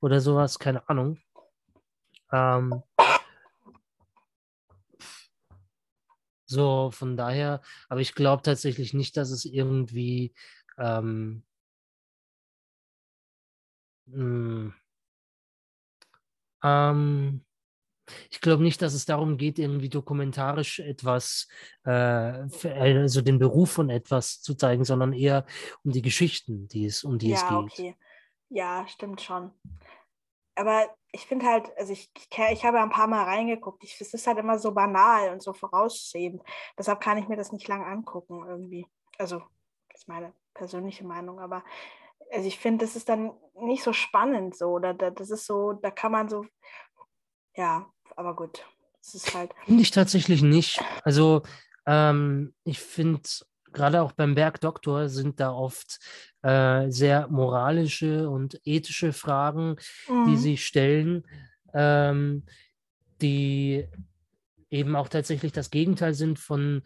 oder sowas, keine Ahnung. Ähm, so, von daher, aber ich glaube tatsächlich nicht, dass es irgendwie ähm, mh, ähm, ich glaube nicht, dass es darum geht, irgendwie dokumentarisch etwas, äh, für- also den Beruf von etwas zu zeigen, sondern eher um die Geschichten, die es, um die es Ja, geht. okay. Ja, stimmt schon. Aber ich finde halt, also ich, ich, ich habe ja ein paar Mal reingeguckt. Ich, es ist halt immer so banal und so voraussehend. Deshalb kann ich mir das nicht lang angucken irgendwie. Also, das ist meine persönliche Meinung, aber also ich finde, das ist dann nicht so spannend so. Oder da, das ist so, da kann man so, ja, aber gut. Es ist halt, Finde ich tatsächlich nicht. Also ähm, ich finde, gerade auch beim Bergdoktor sind da oft äh, sehr moralische und ethische Fragen, die Mhm. sie stellen, ähm, die eben auch tatsächlich das Gegenteil sind von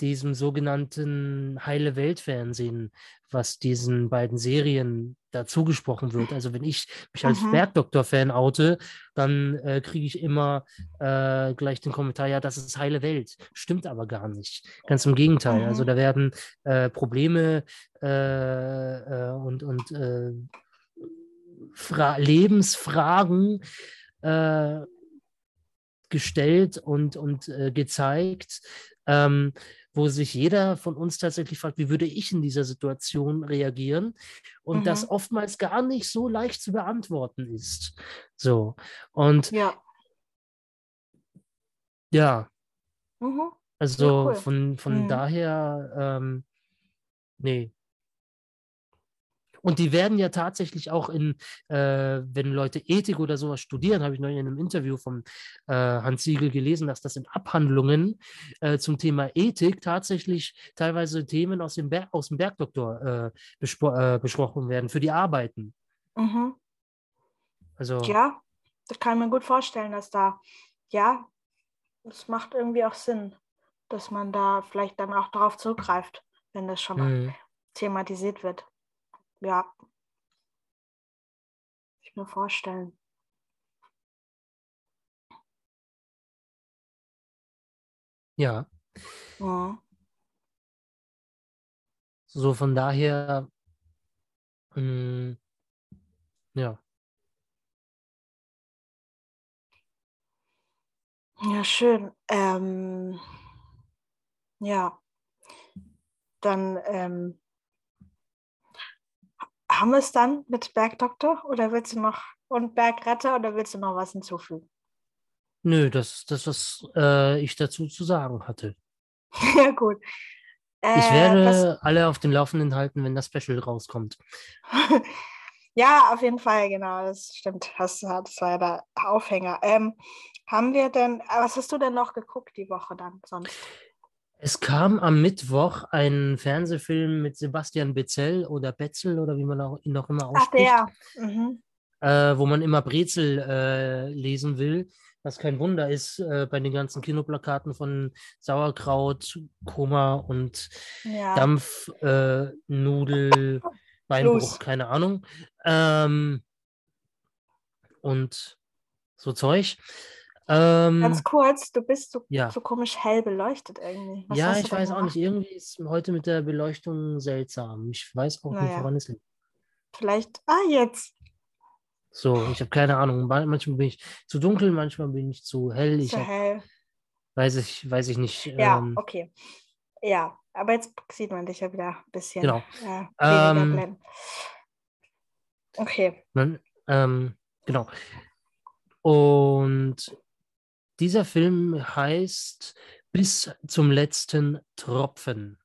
diesem sogenannten heile Welt-Fernsehen, was diesen beiden Serien da zugesprochen wird. Also wenn ich mich als Mhm. Bergdoktor-Fan oute, dann äh, kriege ich immer äh, gleich den Kommentar, ja, das ist heile Welt. Stimmt aber gar nicht. Ganz im Gegenteil. Also Mhm. da werden äh, Probleme äh, äh, und, und äh, Fra Lebensfragen gestellt und, und gezeigt, ähm, wo sich jeder von uns tatsächlich fragt, wie würde ich in dieser Situation reagieren? Und das Mhm. oftmals gar nicht so leicht zu beantworten ist. So. Und ja. ja, Mhm. also cool. von, von Mhm. daher, ähm, nee. Und die werden ja tatsächlich auch in, äh, wenn Leute Ethik oder sowas studieren, habe ich neulich in einem Interview von äh, Hans Siegel gelesen, dass das in Abhandlungen äh, zum Thema Ethik tatsächlich teilweise Themen aus dem, Berg, aus dem Bergdoktor äh, äh, besprochen werden für die Arbeiten. Mhm. Also Ja, das kann ich mir gut vorstellen, dass da, ja, es macht irgendwie auch Sinn, dass man da vielleicht dann auch darauf zugreift, wenn das schon mh, thematisiert wird. Ja. Kann Ich mir vorstellen. ja, Mhm. so von daher, Mm, ja. Ja, schön. Ähm, ja, dann ähm, haben wir es dann mit Bergdoktor oder willst du noch und Bergretter oder willst du noch was hinzufügen? Nö, das ist das, was äh, ich dazu zu sagen hatte. ja, gut. Ich Äh, werde was, alle auf dem Laufenden halten, wenn das Special rauskommt. ja, auf jeden Fall, genau, das stimmt. Das, das war ja der Aufhänger. Ähm, haben wir denn, äh, was hast du denn noch geguckt die Woche dann sonst? Es kam am Mittwoch ein Fernsehfilm mit Sebastian Bezell oder Betzel oder wie man auch, ihn auch immer Ach, ausspricht, der. Mhm. äh, wo man immer Brezel äh, lesen will. Was kein Wunder ist äh, bei den ganzen Kinoplakaten von Sauerkraut, Koma und Ja. Dampf, äh, Beinbruch, Fluss. keine Ahnung. Ähm, und so Zeug. Ähm, Ganz kurz, du bist so, ja. so komisch hell beleuchtet irgendwie. Was ja, ich weiß auch gemacht? nicht. Irgendwie ist heute mit der Beleuchtung seltsam. Ich weiß auch nicht, Naja. woran es liegt. Vielleicht, ah, jetzt. So, ich habe keine Ahnung. Man- Manchmal bin ich zu dunkel, manchmal bin ich zu hell. Ich So hab, hell. weiß ich, weiß ich nicht. Ja, ähm, okay. Ja, aber jetzt sieht man dich ja wieder ein bisschen Genau. äh, weniger Ähm. Okay. Man, ähm, genau. Und dieser Film heißt Bis zum letzten Tropfen.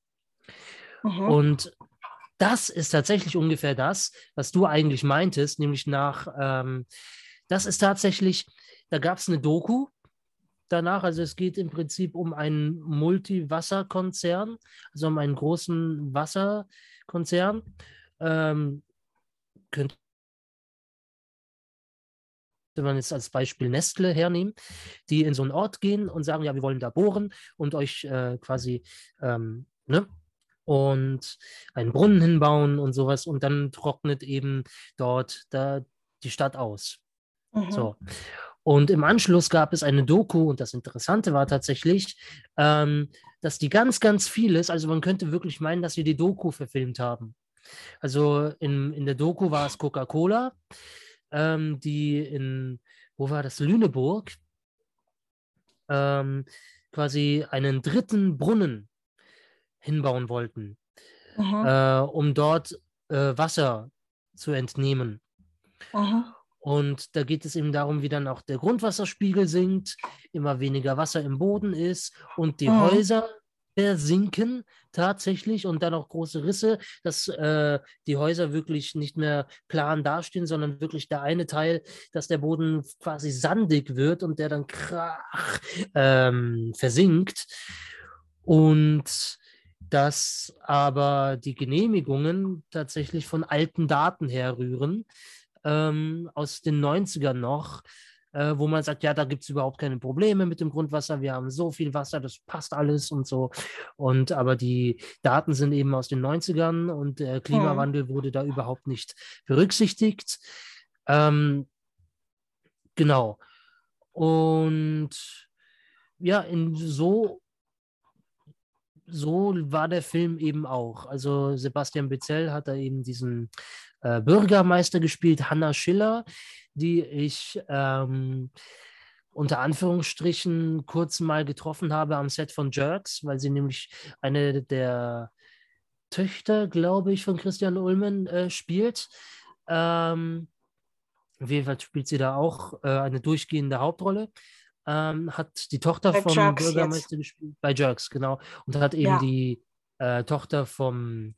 Mhm. Und das ist tatsächlich ungefähr das, was du eigentlich meintest, nämlich nach, ähm, das ist tatsächlich, da gab es eine Doku danach, also es geht im Prinzip um einen Multiwasserkonzern, also um einen großen Wasserkonzern. Ähm, könnte man jetzt als Beispiel Nestle hernehmen, die in so einen Ort gehen und sagen, ja, wir wollen da bohren und euch äh, quasi, ähm, ne? Und einen Brunnen hinbauen und sowas und dann trocknet eben dort da die Stadt aus. Mhm. So. Und im Anschluss gab es eine Doku und das Interessante war tatsächlich, ähm, dass die ganz, ganz vieles, also man könnte wirklich meinen, dass sie die Doku verfilmt haben. Also in, in der Doku war es Coca-Cola, ähm, die in, wo war das, Lüneburg, ähm, quasi einen dritten Brunnen hinbauen wollten, äh, um dort äh, Wasser zu entnehmen. Mhm. Und da geht es eben darum, wie dann auch der Grundwasserspiegel sinkt, immer weniger Wasser im Boden ist und die Mhm. Häuser versinken tatsächlich und dann auch große Risse, dass äh, die Häuser wirklich nicht mehr plan dastehen, sondern wirklich der eine Teil, dass der Boden quasi sandig wird und der dann krach ähm, versinkt. Und dass aber die Genehmigungen tatsächlich von alten Daten herrühren, ähm, aus den 90ern noch, äh, wo man sagt, ja, da gibt es überhaupt keine Probleme mit dem Grundwasser, wir haben so viel Wasser, das passt alles und so. Und aber die Daten sind eben aus den 90ern und der Klimawandel wurde da überhaupt nicht berücksichtigt. Ähm, genau. Und ja, in so so war der Film eben auch. Also Sebastian Bezell hat da eben diesen äh, Bürgermeister gespielt, Hanna Schiller, die ich ähm, unter Anführungsstrichen kurz mal getroffen habe am Set von Jerks, weil sie nämlich eine der Töchter, glaube ich, von Christian Ulmen äh, spielt. Ähm, auf jeden Fall spielt sie da auch äh, eine durchgehende Hauptrolle. Ähm, hat die Tochter Bei vom Jerks Bürgermeister gespielt, bei Jerks, genau, und hat eben Ja. die äh, Tochter vom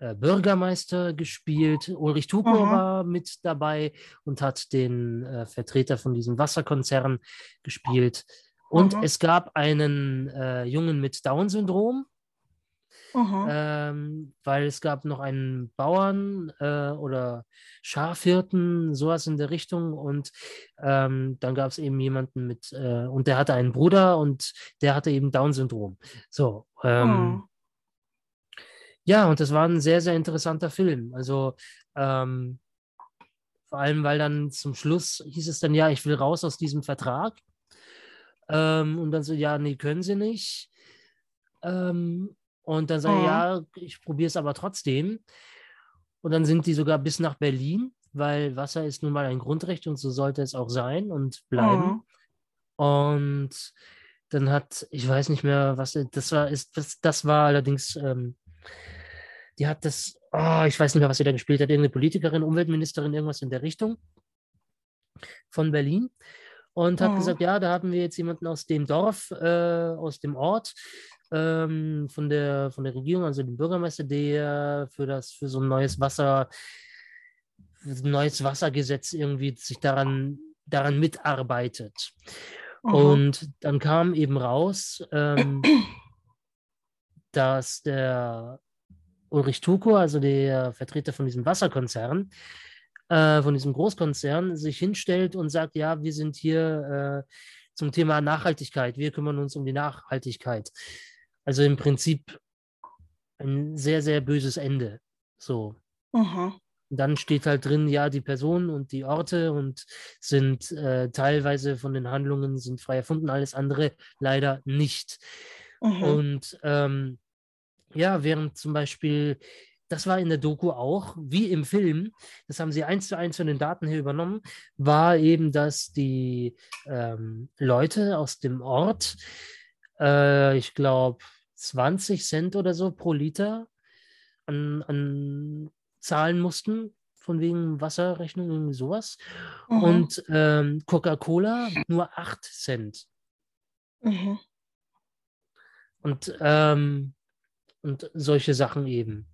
äh, Bürgermeister gespielt. Ulrich Tuko Mhm. war mit dabei und hat den äh, Vertreter von diesem Wasserkonzern gespielt. Und Mhm. es gab einen äh, Jungen mit Down-Syndrom, Mhm. ähm, weil es gab noch einen Bauern äh, oder Schafhirten, sowas in der Richtung. Und ähm, dann gab es eben jemanden mit, äh, und der hatte einen Bruder und der hatte eben Down-Syndrom. So, ähm, Mhm. Ja, und das war ein sehr, sehr interessanter Film. Also ähm, vor allem, weil dann zum Schluss hieß es dann, ja, ich will raus aus diesem Vertrag. Ähm, und dann so, ja, nee, können Sie nicht. Ähm, und dann sage ich, Mhm. ja, ich probiere es aber trotzdem. Und dann sind die sogar bis nach Berlin, weil Wasser ist nun mal ein Grundrecht und so sollte es auch sein und bleiben. Mhm. Und dann hat, ich weiß nicht mehr, was das war, ist, das, das war allerdings, ähm, die hat das, oh, ich weiß nicht mehr, was sie da gespielt hat, irgendeine Politikerin, Umweltministerin, irgendwas in der Richtung von Berlin und hat mhm. gesagt, ja, da haben wir jetzt jemanden aus dem Dorf, äh, aus dem Ort, ähm, von, der, von der Regierung, also dem Bürgermeister, der für das, für so ein neues Wasser, ein neues Wassergesetz irgendwie sich daran, daran mitarbeitet. Mhm. Und dann kam eben raus, ähm, dass der Ulrich Tuko, also der Vertreter von diesem Wasserkonzern, äh, von diesem Großkonzern, sich hinstellt und sagt, ja, wir sind hier äh, zum Thema Nachhaltigkeit, wir kümmern uns um die Nachhaltigkeit. Also im Prinzip ein sehr, sehr böses Ende. So. Mhm. Dann steht halt drin, ja, die Personen und die Orte und sind äh, teilweise von den Handlungen sind frei erfunden, alles andere leider nicht. Mhm. Und ähm, ja, während zum Beispiel, das war in der Doku auch, wie im Film, das haben sie eins zu eins von den Daten her übernommen, war eben, dass die ähm, Leute aus dem Ort, äh, ich glaube, 20 Cent oder so pro Liter an, an zahlen mussten, von wegen Wasserrechnung, irgendwie sowas. Mhm. Und ähm, Coca-Cola nur 8 Cent. Mhm. Und, ähm, und solche Sachen eben.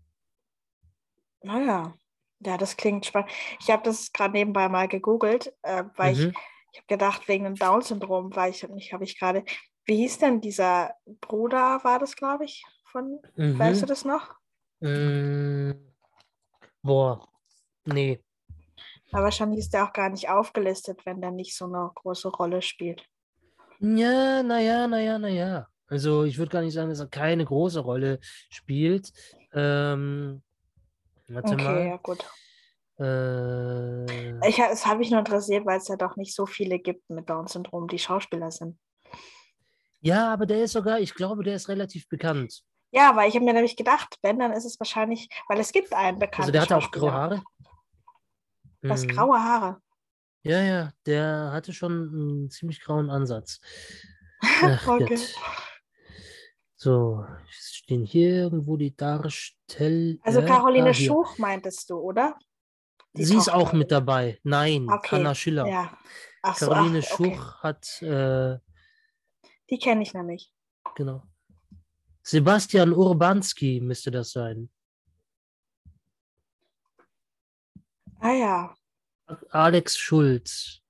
Naja, ja, das klingt spannend. Ich habe das gerade nebenbei mal gegoogelt, äh, weil mhm. ich, ich habe gedacht, wegen dem Down-Syndrom, weil ich mich, habe ich gerade wie hieß denn dieser Bruder, war das, glaube ich, von, mhm. weißt du das noch? Mm, boah, nee. Aber wahrscheinlich ist der auch gar nicht aufgelistet, wenn der nicht so eine große Rolle spielt. Ja, naja, naja, naja. Also ich würde gar nicht sagen, dass er keine große Rolle spielt. Ähm, warte okay, mal. ja gut. Äh, ich, das habe ich nur interessiert, weil es ja doch nicht so viele gibt mit Down-Syndrom, die Schauspieler sind. Ja, aber der ist sogar, ich glaube, der ist relativ bekannt. Ja, weil ich habe mir nämlich gedacht, wenn, dann ist es wahrscheinlich, weil es gibt einen bekannten. Also der hatte auch graue Haare. Was, mhm. graue Haare? Ja, ja, der hatte schon einen ziemlich grauen Ansatz. Ach, okay. Gott. So, stehen hier irgendwo die Darsteller. Also Caroline ah, Schuch meintest du, oder? Die Sie Tochter. ist auch mit dabei. Nein, okay. Anna Schiller. Ja. Ach Caroline so, ach, okay. Schuch hat äh, die kenne ich nämlich. Genau. Sebastian Urbanski müsste das sein. Ah ja. Alex Schulz.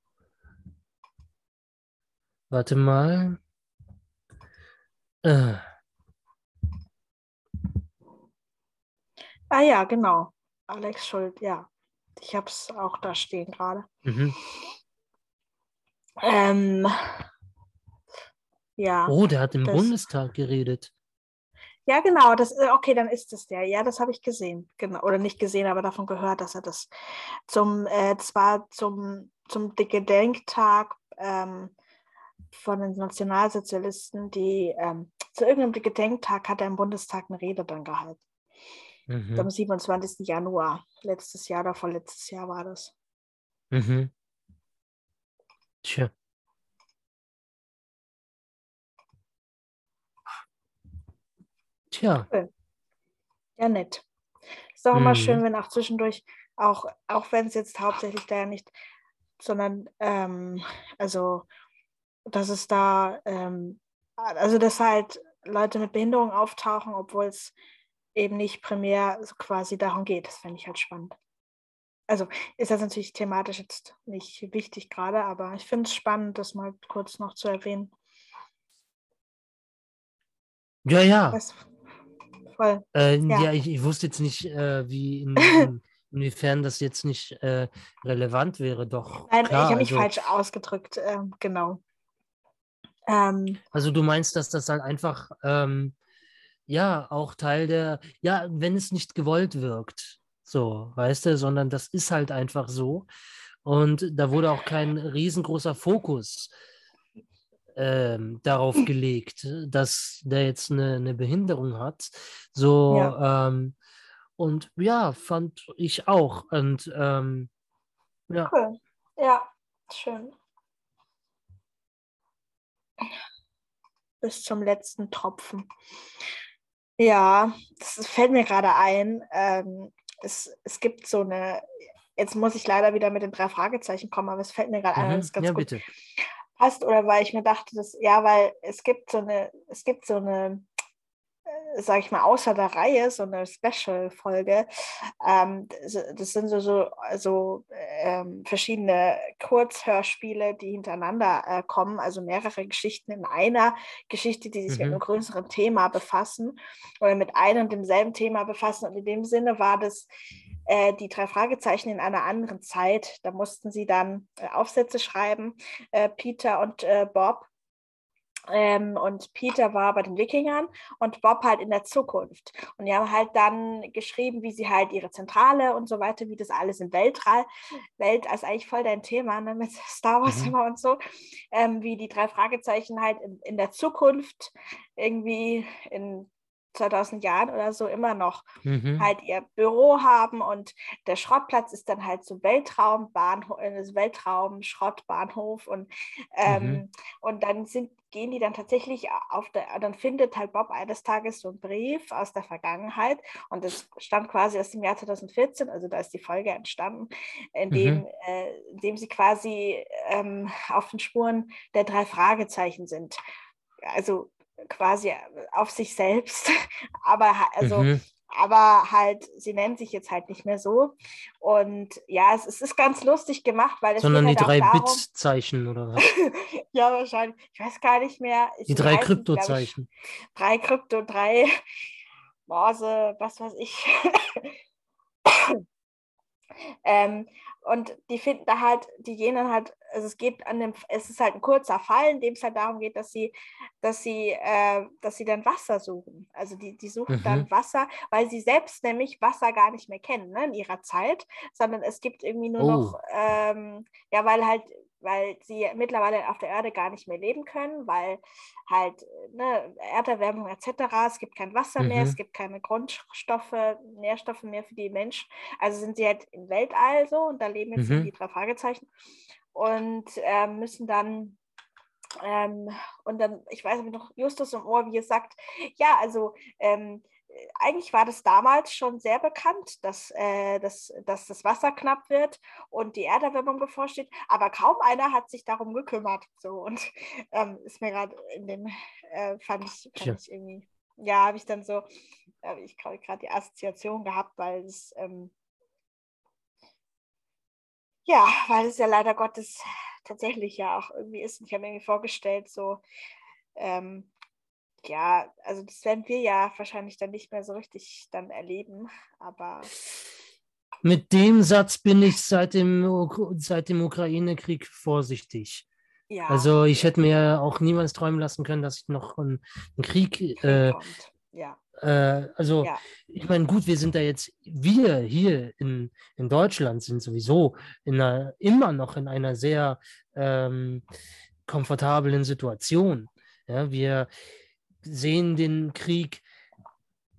Warte mal. Äh. Ah ja, genau. Alex Schulz, ja. Ich habe es auch da stehen gerade. Mhm. Ähm, ja. Oh, der hat im das, Bundestag geredet. Ja, genau. Das, äh, okay, dann ist es der. Ja, das habe ich gesehen. Genau. Oder nicht gesehen, aber davon gehört, dass er das zum, äh, zwar zum, zum Gedenktag ähm, von den Nationalsozialisten, die ähm, zu irgendeinem Gedenktag hat er im Bundestag eine Rede dann gehalten. Mhm. Am 27. Januar. Letztes Jahr oder vorletztes Jahr war das. Mhm. Tja. Tja. Ja, nett. Ist auch mhm. immer schön, wenn auch zwischendurch, auch, auch wenn es jetzt hauptsächlich da ja nicht, sondern ähm, also, dass es da, ähm, also dass halt Leute mit Behinderung auftauchen, obwohl es eben nicht primär so quasi darum geht. Das fände ich halt spannend. Also ist das natürlich thematisch jetzt nicht wichtig gerade, aber ich finde es spannend, das mal kurz noch zu erwähnen. Ja, ja. Was, voll. Äh, ja. ja, ich, ich wusste jetzt nicht, äh, wie in, in, inwiefern das jetzt nicht äh, relevant wäre, doch. Nein, klar, ich habe mich also, falsch ausgedrückt, ähm, genau. Ähm, also du meinst, dass das halt einfach ähm, ja auch Teil der, ja, wenn es nicht gewollt wirkt, so, weißt du, sondern das ist halt einfach so. Und da wurde auch kein riesengroßer Fokus ähm, darauf gelegt, dass der jetzt eine, eine Behinderung hat. So, ja. ähm, Und ja, fand ich auch. Und ähm, ja. Cool. Ja, schön. Bis zum letzten Tropfen. Ja, das fällt mir gerade ein. Ähm, es, es gibt so eine, jetzt muss ich leider wieder mit den drei Fragezeichen kommen, aber es fällt mir gerade mhm. ein, das ist ganz ja, gut bitte. passt. Oder weil ich mir dachte, dass, ja, weil es gibt so eine, es gibt so eine sage ich mal, außer der Reihe, so eine Special-Folge. Ähm, das sind so, so also, ähm, verschiedene Kurzhörspiele, die hintereinander äh, kommen, also mehrere Geschichten in einer Geschichte, die sich mhm. mit einem größeren Thema befassen oder mit einem und demselben Thema befassen. Und in dem Sinne war das äh, die drei Fragezeichen in einer anderen Zeit. Da mussten sie dann äh, Aufsätze schreiben, äh, Peter und äh, Bob ähm, und Peter war bei den Wikingern und Bob halt in der Zukunft. Und die haben halt dann geschrieben, wie sie halt ihre Zentrale und so weiter, wie das alles im Weltall, Welt ist eigentlich voll dein Thema ne, mit Star Wars mhm. immer und so, ähm, wie die drei Fragezeichen halt in, in der Zukunft irgendwie in 2000 Jahren oder so immer noch mhm. halt ihr Büro haben und der Schrottplatz ist dann halt so Weltraumbahnhof, äh, Weltraum Schrottbahnhof und ähm, mhm. und dann sind gehen die dann tatsächlich auf der, dann findet halt Bob eines Tages so einen Brief aus der Vergangenheit und das stammt quasi aus dem Jahr 2014, also da ist die Folge entstanden, in dem, mhm. äh, in dem sie quasi ähm, auf den Spuren der drei Fragezeichen sind. Also quasi auf sich selbst, aber also mhm. aber halt, sie nennen sich jetzt halt nicht mehr so. Und ja, es, es ist ganz lustig gemacht, weil es Sondern die halt drei Bit-Zeichen oder was? ja, wahrscheinlich. Ich weiß gar nicht mehr. Die drei Kryptozeichen. Drei Krypto, drei Morse, was weiß ich. ähm, und die finden da halt, die jenen halt, also es geht an dem, es ist halt ein kurzer Fall, in dem es halt darum geht, dass sie, dass sie, äh, dass sie dann Wasser suchen. Also die, die suchen mhm. dann Wasser, weil sie selbst nämlich Wasser gar nicht mehr kennen ne, in ihrer Zeit, sondern es gibt irgendwie nur oh. noch, ähm, ja, weil halt weil sie mittlerweile auf der Erde gar nicht mehr leben können, weil halt ne, Erderwärmung etc., es gibt kein Wasser mhm. mehr, es gibt keine Grundstoffe, Nährstoffe mehr für die Menschen. Also sind sie halt im Weltall so und da leben jetzt mhm. die drei Fragezeichen und äh, müssen dann ähm, und dann, ich weiß noch, Justus im Ohr, wie es sagt, ja, also ähm, eigentlich war das damals schon sehr bekannt, dass, äh, dass, dass das Wasser knapp wird und die Erderwärmung bevorsteht, aber kaum einer hat sich darum gekümmert. So und ähm, ist mir gerade in dem, äh, fand, ich, fand ja. ich irgendwie, ja, habe ich dann so, äh, ich gerade die Assoziation gehabt, weil es, ähm, ja, weil es ja leider Gottes tatsächlich ja auch irgendwie ist. Und ich habe mir irgendwie vorgestellt, so, ähm, ja, also das werden wir ja wahrscheinlich dann nicht mehr so richtig dann erleben, aber. Mit dem Satz bin ich seit dem, seit dem Ukraine-Krieg vorsichtig. Ja. Also ich hätte mir auch niemals träumen lassen können, dass ich noch einen, einen Krieg. Äh, ja. Äh, also ja. ich meine, gut, wir sind da jetzt, wir hier in, in Deutschland sind sowieso in einer, immer noch in einer sehr ähm, komfortablen Situation. Ja, wir, sehen den Krieg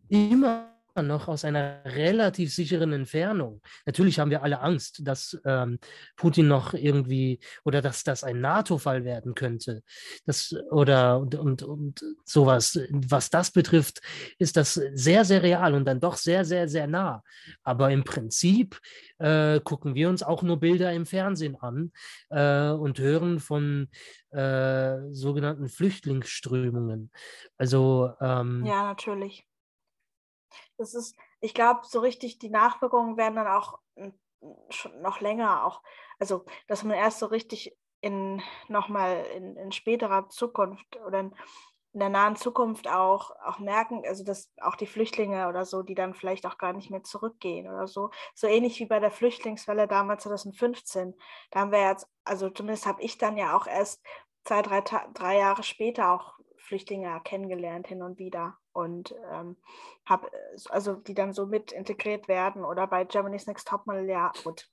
immer noch aus einer relativ sicheren Entfernung. Natürlich haben wir alle Angst, dass ähm, Putin noch irgendwie oder dass das ein NATO-Fall werden könnte. Das, oder und, und, und sowas. Was das betrifft, ist das sehr, sehr real und dann doch sehr, sehr, sehr nah. Aber im Prinzip äh, gucken wir uns auch nur Bilder im Fernsehen an äh, und hören von äh, sogenannten Flüchtlingsströmungen. Also ähm, ja, natürlich das ist, ich glaube, so richtig die Nachwirkungen werden dann auch schon noch länger auch, also dass man erst so richtig in nochmal in, in späterer Zukunft oder in, in der nahen Zukunft auch, auch merken, also dass auch die Flüchtlinge oder so, die dann vielleicht auch gar nicht mehr zurückgehen oder so. So ähnlich wie bei der Flüchtlingswelle damals 2015. Da haben wir jetzt, also zumindest habe ich dann ja auch erst zwei, drei, drei Jahre später auch Flüchtlinge kennengelernt hin und wieder und ähm, habe also die dann so mit integriert werden oder bei Germany's Next Topmodel ja gut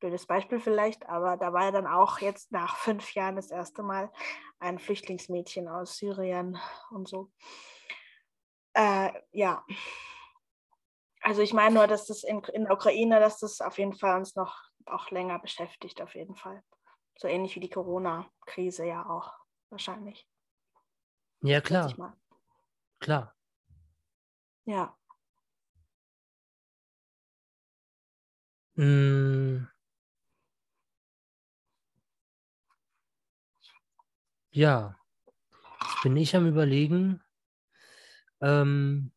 blödes Beispiel vielleicht aber da war ja dann auch jetzt nach fünf Jahren das erste Mal ein Flüchtlingsmädchen aus Syrien und so äh, ja Also ich meine nur, dass das in, in der Ukraine, dass das auf jeden Fall uns noch auch länger beschäftigt, auf jeden Fall. So ähnlich wie die Corona-Krise ja auch wahrscheinlich. Ja, klar. Klar. Ja. Mm. Ja, jetzt bin ich am Überlegen, ähm,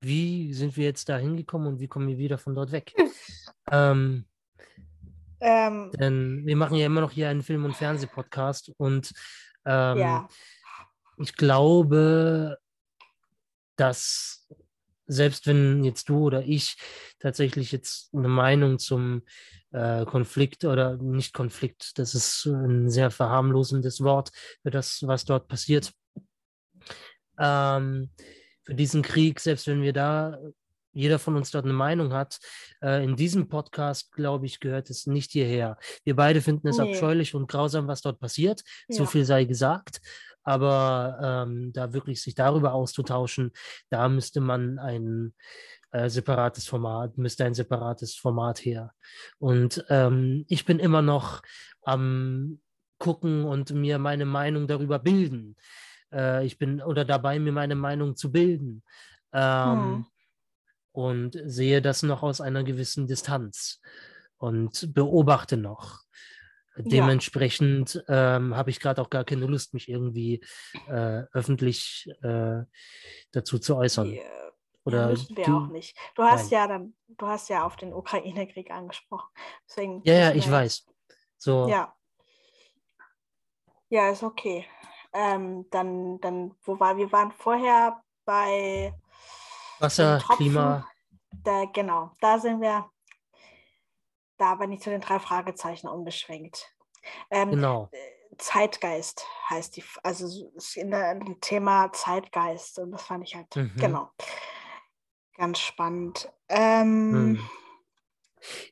wie sind wir jetzt da hingekommen und wie kommen wir wieder von dort weg? ähm, ähm, denn wir machen ja immer noch hier einen Film- und Fernsehpodcast und ähm, ja. Ich glaube, dass selbst wenn jetzt du oder ich tatsächlich jetzt eine Meinung zum äh, Konflikt oder nicht Konflikt, das ist ein sehr verharmlosendes Wort für das, was dort passiert, ähm, für diesen Krieg, selbst wenn wir da jeder von uns dort eine Meinung hat. Äh, in diesem Podcast, glaube ich, gehört es nicht hierher. Wir beide finden es nee. abscheulich und grausam, was dort passiert. Ja. So viel sei gesagt. Aber ähm, da wirklich sich darüber auszutauschen, da müsste man ein äh, separates Format, müsste ein separates Format her. Und ähm, ich bin immer noch am gucken und mir meine Meinung darüber bilden. Äh, ich bin oder dabei, mir meine Meinung zu bilden. Ähm, hm. Und sehe das noch aus einer gewissen Distanz und beobachte noch. Dementsprechend ja. ähm, habe ich gerade auch gar keine Lust, mich irgendwie äh, öffentlich äh, dazu zu äußern. Yeah. Oder ja, müssen wir du, auch nicht. Du hast nein. ja dann, du hast ja auf den Ukraine-Krieg angesprochen. Deswegen ja, ja, ich weiß. So. Ja. Ja, ist okay. Ähm, dann, dann, wo war, wir waren vorher bei Wasser, Klima. Da, genau, da sind wir da bin ich zu den drei Fragezeichen unbeschränkt. Ähm, genau. Zeitgeist heißt die, also in der, im Thema Zeitgeist und das fand ich halt, mhm. genau, ganz spannend. Ähm, mhm.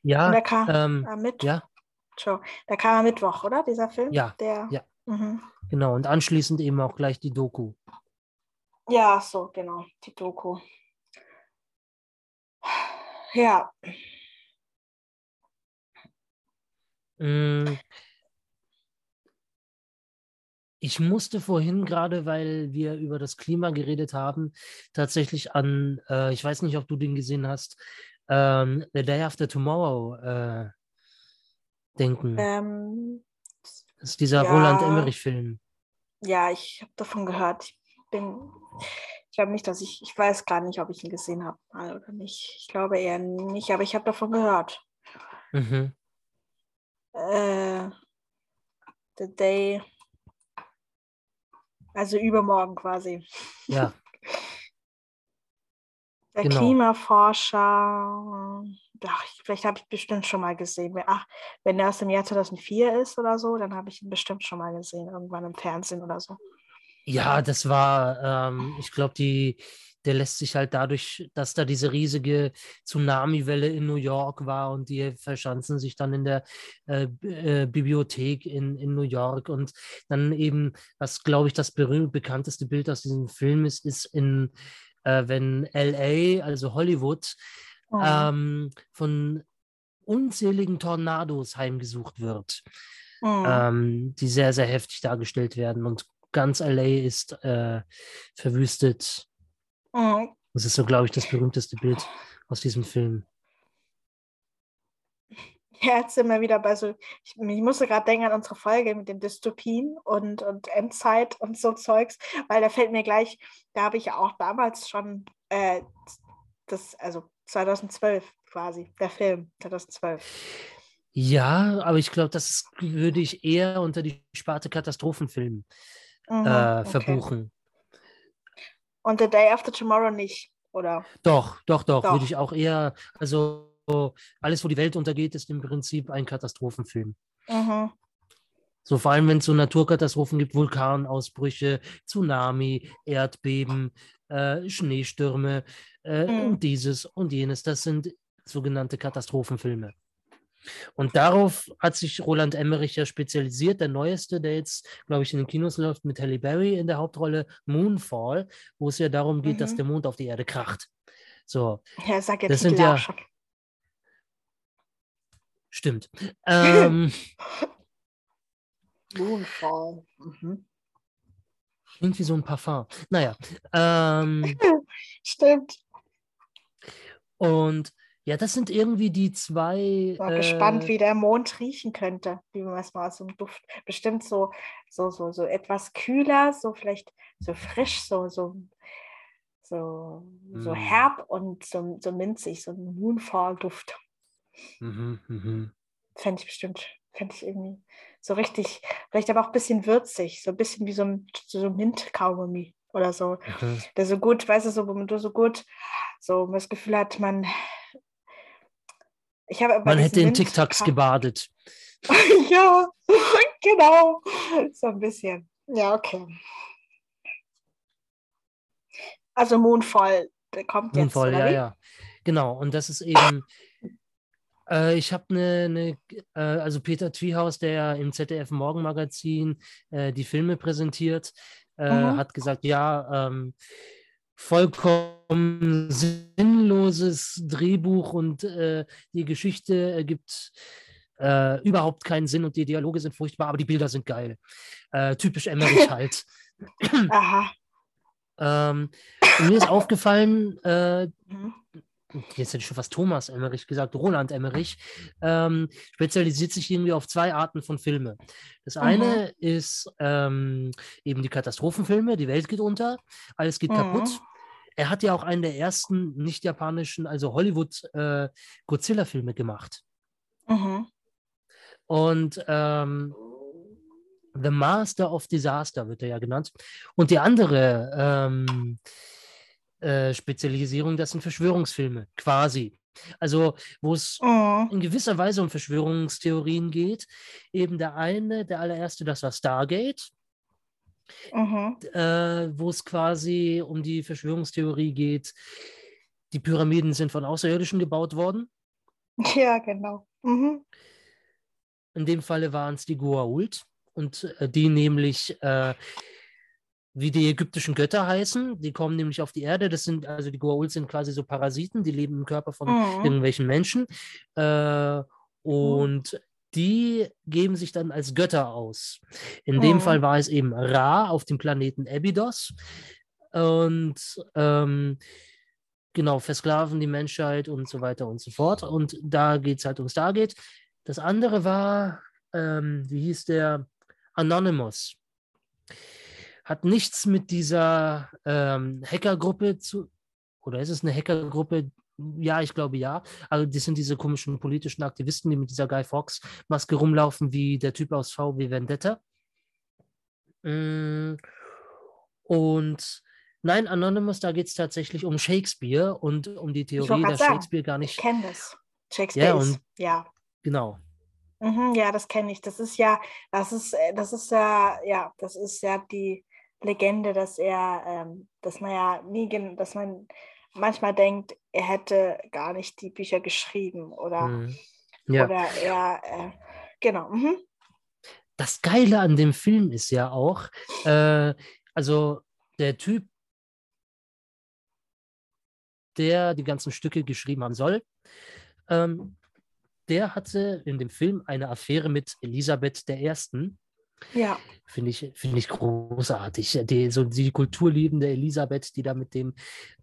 Ja, der kam ähm, äh, mit, ja. Der kam am Mittwoch, oder, dieser Film? Ja, der, ja. Mhm. genau, und anschließend eben auch gleich die Doku. Ja, so, genau, die Doku. Ja, Mm. Ich musste vorhin gerade, weil wir über das Klima geredet haben, tatsächlich an, äh, ich weiß nicht, ob du den gesehen hast, ähm, The Day After Tomorrow äh, denken. Ähm, das ist dieser ja, Roland Emmerich-Film. Ja, ich habe davon gehört. Ich bin, ich glaube nicht, dass ich, ich weiß gar nicht, ob ich ihn gesehen habe oder nicht. Ich glaube eher nicht, aber ich habe davon gehört. Mhm äh, the day, also übermorgen quasi. Ja. Der genau. Klimaforscher, ach, vielleicht habe ich bestimmt schon mal gesehen. Ach, wenn er aus dem Jahr 2004 ist oder so, dann habe ich ihn bestimmt schon mal gesehen, irgendwann im Fernsehen oder so. Ja, das war, ähm, ich glaube, die, der lässt sich halt dadurch, dass da diese riesige Tsunami-Welle in New York war und die verschanzen sich dann in der äh, äh, Bibliothek in, in New York und dann eben, was glaube ich das berühmt bekannteste Bild aus diesem Film ist, ist in, äh, wenn LA, also Hollywood, oh. ähm, von unzähligen Tornados heimgesucht wird, oh. ähm, die sehr, sehr heftig dargestellt werden und ganz LA ist äh, verwüstet Mhm. Das ist so, glaube ich, das berühmteste Bild aus diesem Film. Ja, jetzt sind wir wieder bei so, ich, ich musste gerade denken an unsere Folge mit den Dystopien und, und Endzeit und so Zeugs, weil da fällt mir gleich, da habe ich ja auch damals schon äh, das, also 2012 quasi, der Film 2012. Ja, aber ich glaube, das würde ich eher unter die Sparte Katastrophenfilm mhm, äh, verbuchen. Und The Day After Tomorrow nicht, oder? Doch, doch, doch, doch. würde ich auch eher, also alles, wo die Welt untergeht, ist im Prinzip ein Katastrophenfilm. Mhm. So vor allem, wenn es so Naturkatastrophen gibt, Vulkanausbrüche, Tsunami, Erdbeben, äh, Schneestürme äh, mhm. und dieses und jenes. Das sind sogenannte Katastrophenfilme. Und darauf hat sich Roland Emmerich ja spezialisiert. Der neueste, der jetzt, glaube ich, in den Kinos läuft, mit Halle Berry in der Hauptrolle, Moonfall, wo es ja darum geht, mhm. dass der Mond auf die Erde kracht. So. Ja, sag ja Das sind ja- schon. Stimmt. Ähm, Moonfall. Mhm. klingt wie so ein Parfum. Naja. Ähm, Stimmt. und ja, das sind irgendwie die zwei. Ich war gespannt, äh, wie der Mond riechen könnte, wie man es mal aus dem Duft. Bestimmt so, so, so, so etwas kühler, so vielleicht so frisch, so, so, so, so Mm. herb und so, so minzig, so ein Moonfall-Duft. Mhm, mhm. Fände ich bestimmt, fände ich irgendwie so richtig, vielleicht aber auch ein bisschen würzig, so ein bisschen wie so ein, so ein Mint-Kaugummi oder so. Mhm. Der so gut, weißt du, so, wo man so gut, so man das Gefühl hat, man. Ich habe Man hätte in TikToks gebadet. ja, genau. So ein bisschen. Ja, okay. Also Moonfall, der kommt jetzt. Moonfall, oder ja, ja. Genau. Und das ist eben. Äh, ich habe eine, eine äh, also Peter Twiehaus, der ja im ZDF Morgenmagazin äh, die Filme präsentiert, äh, Mhm. hat gesagt, ja, ähm, vollkommen sinnloses Drehbuch und äh, die Geschichte ergibt äh, überhaupt keinen Sinn und die Dialoge sind furchtbar, aber die Bilder sind geil. Äh, typisch Emmerich halt. Aha. ähm, mir ist aufgefallen, äh, Mhm. jetzt hätte ich schon fast Thomas Emmerich gesagt, Roland Emmerich, ähm, spezialisiert sich irgendwie auf zwei Arten von Filme. Das Mhm. eine ist ähm, eben die Katastrophenfilme, die Welt geht unter, alles geht Mhm. kaputt. Er hat ja auch einen der ersten nicht-japanischen, also Hollywood-Godzilla-Filme gemacht. Mhm. Und ähm, The Master of Disaster wird er ja genannt. Und die andere ähm, äh, Spezialisierung, das sind Verschwörungsfilme, quasi. Also, wo es Mhm. in gewisser Weise um Verschwörungstheorien geht. Eben der eine, der allererste, das war Stargate, Mhm. äh, wo es quasi um die Verschwörungstheorie geht. Die Pyramiden sind von Außerirdischen gebaut worden. Ja, genau. Mhm. In dem Falle waren es die Goa'uld und äh, die nämlich äh, wie die ägyptischen Götter heißen. Die kommen nämlich auf die Erde. Das sind also die Goa'uld sind quasi so Parasiten, die leben im Körper von Mhm. irgendwelchen Menschen äh, und die geben sich dann als Götter aus. In dem Mhm. Fall war es eben Ra auf dem Planeten Abydos und ähm, genau versklaven die Menschheit und so weiter und so fort. Und da geht es halt um Stargate. Das andere war, ähm, wie hieß der? Anonymous. Hat nichts mit dieser ähm, Hackergruppe zu, oder ist es eine Hackergruppe? Ja, ich glaube ja. Also das sind diese komischen politischen Aktivisten, die mit dieser Guy Fawkes-Maske rumlaufen, wie der Typ aus VW Vendetta. Mm, Und nein, Anonymous, da geht es tatsächlich um Shakespeare und um die Theorie, dass sagen, Shakespeare gar Ich nicht. kenne das. Shakespeare Ja, und- ja. Genau. Mhm, ja, das kenne ich. Das ist ja, das ist, äh, das ist ja, ja, das ist ja die Legende, dass er, ähm, dass man ja nie, dass man manchmal denkt, er hätte gar nicht die Bücher geschrieben oder, Mhm. Ja. oder er, äh, genau. Mhm. das Geile an dem Film ist ja auch, äh, also der Typ, der die ganzen Stücke geschrieben haben soll, ähm, der hatte in dem Film eine Affäre mit Elisabeth I. Ja, Finde ich, finde ich großartig. Die, so die kulturliebende Elisabeth, die da mit dem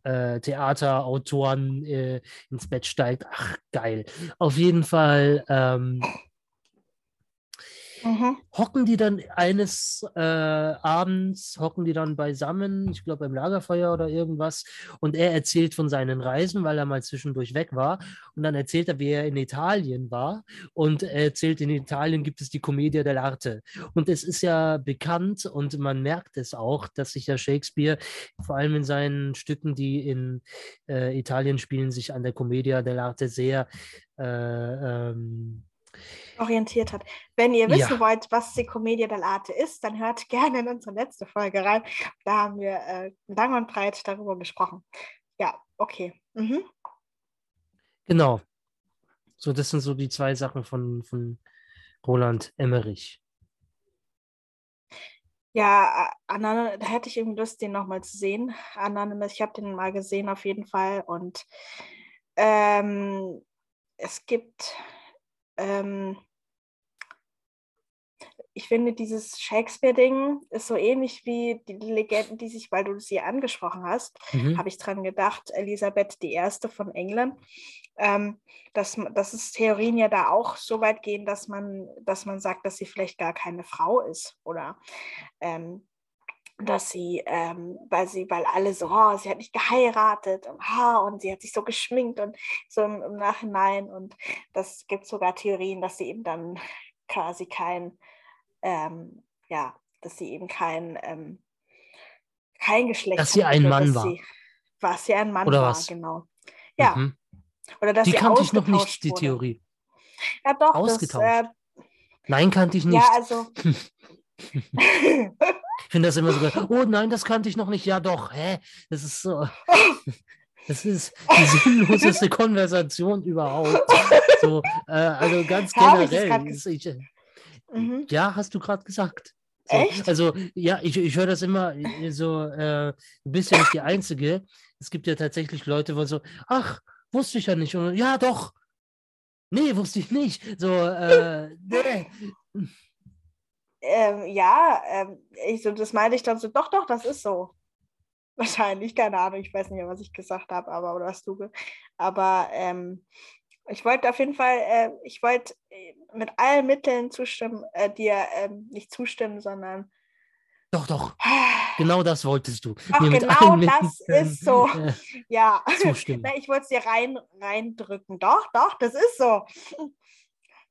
äh, Theaterautoren äh, ins Bett steigt. Ach, geil. Auf jeden Fall ähm, mhm. hocken die dann eines äh, Abends, hocken die dann beisammen, ich glaube beim Lagerfeuer oder irgendwas, und er erzählt von seinen Reisen, weil er mal zwischendurch weg war. Und dann erzählt er, wie er in Italien war. Und er erzählt, in Italien gibt es die Commedia dell'arte. Und es ist ja bekannt und man merkt es auch, dass sich ja Shakespeare vor allem in seinen Stücken, die in äh, Italien spielen, sich an der Commedia dell'arte sehr äh, ähm, orientiert hat. Wenn ihr wissen Ja. wollt, was die Commedia dell'arte ist, dann hört gerne in unsere letzte Folge rein. Da haben wir äh, lang und breit darüber gesprochen. Ja, okay. Mhm. Genau. So, das sind so die zwei Sachen von, von Roland Emmerich. Ja, Anonymous, da hätte ich irgendwie Lust, den nochmal zu sehen. Anonymous, ich habe den mal gesehen auf jeden Fall. Und ähm, es gibt, ähm, ich finde, dieses Shakespeare-Ding ist so ähnlich wie die Legenden, die sich, weil du sie angesprochen hast, Mhm. habe ich dran gedacht, Elisabeth I. von England, ähm, dass, dass es Theorien ja da auch so weit gehen, dass man, dass man sagt, dass sie vielleicht gar keine Frau ist oder ähm, dass sie, ähm, weil sie, weil alle so, oh, sie hat nicht geheiratet und, oh, und sie hat sich so geschminkt und so im, im Nachhinein und das gibt sogar Theorien, dass sie eben dann quasi kein ähm, ja, dass sie eben kein, ähm, kein Geschlecht Dass sie ein Mann war. Sie, was sie ein Mann Oder war, was? genau. Ja, Mhm. oder dass Die sie kannte ich noch nicht, die wurde. Theorie. Ja, doch, das, Ausgetauscht. äh, Nein, kannte ich nicht. ja, also. Ich finde das immer so, oh nein, das kannte ich noch nicht. Ja, doch, hä? Das ist so. Das ist die sinnloseste Konversation überhaupt. So, äh, also ganz ich generell. ist ich, mhm. ja, hast du gerade gesagt. So, Echt? Also, ja, ich, ich höre das immer äh, so, äh, du bist ja nicht die Einzige. Es gibt ja tatsächlich Leute, wo so, ach, wusste ich ja nicht. Und, ja, doch. Nee, wusste ich nicht. So, äh, nee. Ähm, ja, ähm, ich, so, das meinte ich dann so, doch, doch, das ist so. Wahrscheinlich, keine Ahnung, ich weiß nicht was ich gesagt habe, aber oder was du. Aber ähm, ich wollte auf jeden Fall, äh, ich wollte äh, mit allen Mitteln zustimmen, äh, dir ähm, nicht zustimmen, sondern Doch, doch, genau das wolltest du. Ach, Mir mit genau allen das Mitteln, ist so. Äh, ja, zustimmen. Na, ich wollte es dir rein, reindrücken. Doch, doch, das ist so.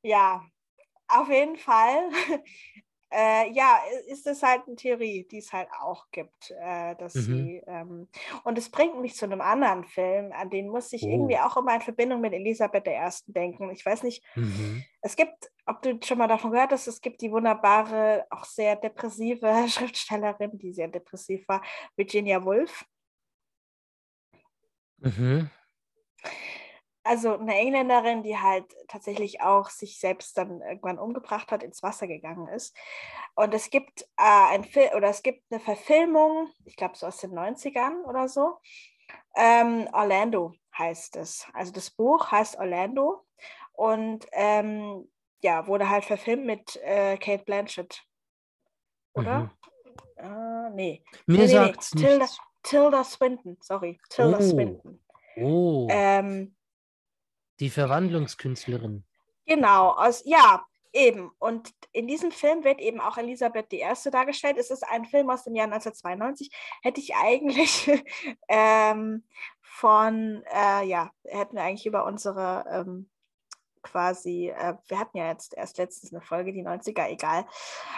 Ja, auf jeden Fall. Äh, ja, ist es halt eine Theorie, die es halt auch gibt, äh, dass Mhm. sie ähm, und es bringt mich zu einem anderen Film, an den muss ich Oh. irgendwie auch immer in Verbindung mit Elisabeth I. denken. Ich weiß nicht, Mhm. es gibt, ob du schon mal davon gehört hast, es gibt die wunderbare, auch sehr depressive Schriftstellerin, die sehr depressiv war, Virginia Woolf. Mhm. Also eine Engländerin, die halt tatsächlich auch sich selbst dann irgendwann umgebracht hat, ins Wasser gegangen ist. Und es gibt äh, ein Film oder es gibt eine Verfilmung, ich glaube so aus den 90ern oder so. Ähm, Orlando heißt es. Also das Buch heißt Orlando und ähm, ja, wurde halt verfilmt mit äh, Kate Blanchett. Oder? Äh, nee. Mir nee, nee, sagt's nee. Tilda, nichts. Tilda Swinton, sorry. Tilda Oh. Swinton. Oh, Ähm, die Verwandlungskünstlerin. Genau, aus, ja, eben. Und in diesem Film wird eben auch Elisabeth I. dargestellt. Es ist ein Film aus dem Jahr 1992. Hätte ich eigentlich ähm, von, äh, ja, hätten wir eigentlich über unsere ähm, quasi, äh, wir hatten ja jetzt erst letztens eine Folge, die 90er, egal.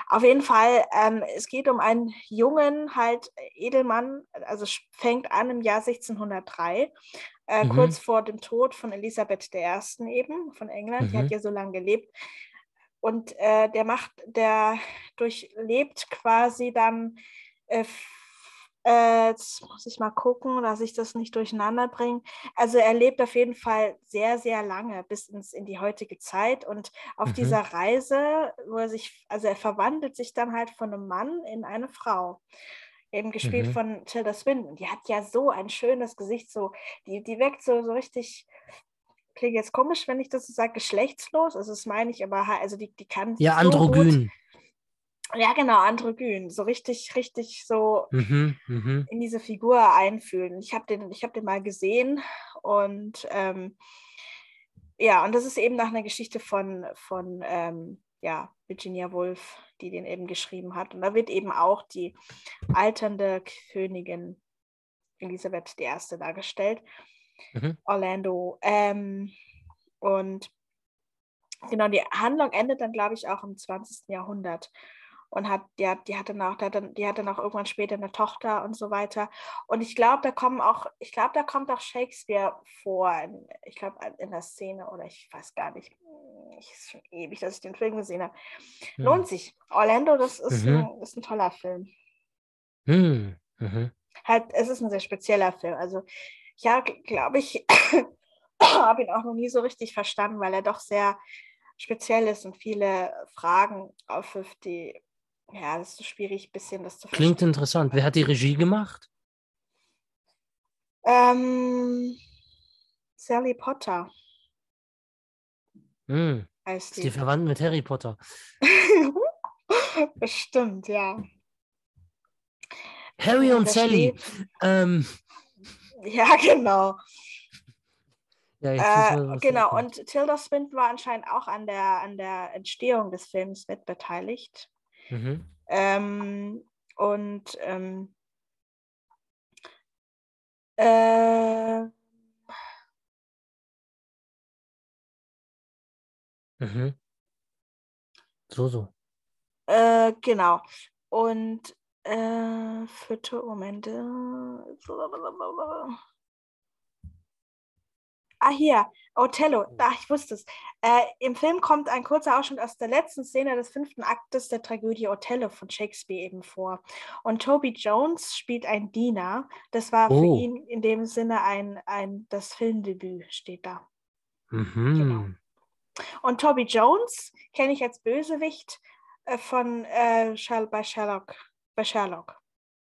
Auf jeden Fall, ähm, es geht um einen jungen, halt Edelmann, also fängt an im Jahr 1603, äh, Mhm. kurz vor dem Tod von Elisabeth I. eben, von England, die Mhm. hat ja so lange gelebt. Und äh, der macht, der durchlebt quasi dann, äh, äh, jetzt muss ich mal gucken, dass ich das nicht durcheinander bringe. Also er lebt auf jeden Fall sehr, sehr lange bis ins, in die heutige Zeit. Und auf Mhm. dieser Reise, wo er sich, also er verwandelt sich dann halt von einem Mann in eine Frau. Eben gespielt Mhm. von Tilda Swinton. Die hat ja so ein schönes Gesicht, so, die, die wirkt so, so richtig, klingt jetzt komisch, wenn ich das so sage, geschlechtslos. Also das meine ich, aber ha- also die, die kann Ja, so gut, androgyn. ja, genau, androgyn. So richtig, richtig so Mhm. Mhm. in diese Figur einfühlen. Ich habe den, ich hab den mal gesehen und ähm, ja, und das ist eben nach einer Geschichte von, von ähm, ja, Virginia Woolf, die den eben geschrieben hat. Und da wird eben auch die alternde Königin Elisabeth I. dargestellt. Mhm. Orlando. Ähm, und genau, die Handlung endet dann, glaube ich, auch im 20. Jahrhundert. Und hat, die, hat, die hatte noch, die hatte, noch irgendwann später eine Tochter und so weiter. Und ich glaube, da kommen auch, ich glaube, da kommt auch Shakespeare vor. In, ich glaube, in der Szene oder ich weiß gar nicht. Ich ist schon ewig, dass ich den Film gesehen habe. Mhm. Lohnt sich. Orlando, das ist, Mhm. ein, ist ein toller Film. Mhm. Mhm. halt, es ist ein sehr spezieller Film. Also ja, glaube ich, habe ihn auch noch nie so richtig verstanden, weil er doch sehr speziell ist und viele Fragen aufwirft, die Ja, das ist so schwierig, ein bisschen das zu Klingt verstehen. interessant. Wer hat die Regie gemacht? Ähm, Sally Potter Hm, heißt ist die die. verwandt mit Harry Potter. Bestimmt, ja. Harry und Sally. Ähm, Ja, genau. ja, wir, Äh, was genau, und Tilda Swinton war anscheinend auch an der, an der Entstehung des Films mit beteiligt. Mhm. Ähm, und ähm, äh, Mhm. So, so. äh, genau. Und äh, vierte Momente. Ah, hier, Othello. Ach, ich wusste es. Äh, Im Film kommt ein kurzer Ausschnitt aus der letzten Szene des fünften Aktes der Tragödie Othello von Shakespeare eben vor. Und Toby Jones spielt einen Diener. Das war für Oh. ihn in dem Sinne ein, ein das Filmdebüt, steht da. Mhm. Und Toby Jones kenne ich als Bösewicht äh, von äh, bei Sherlock. Bei Sherlock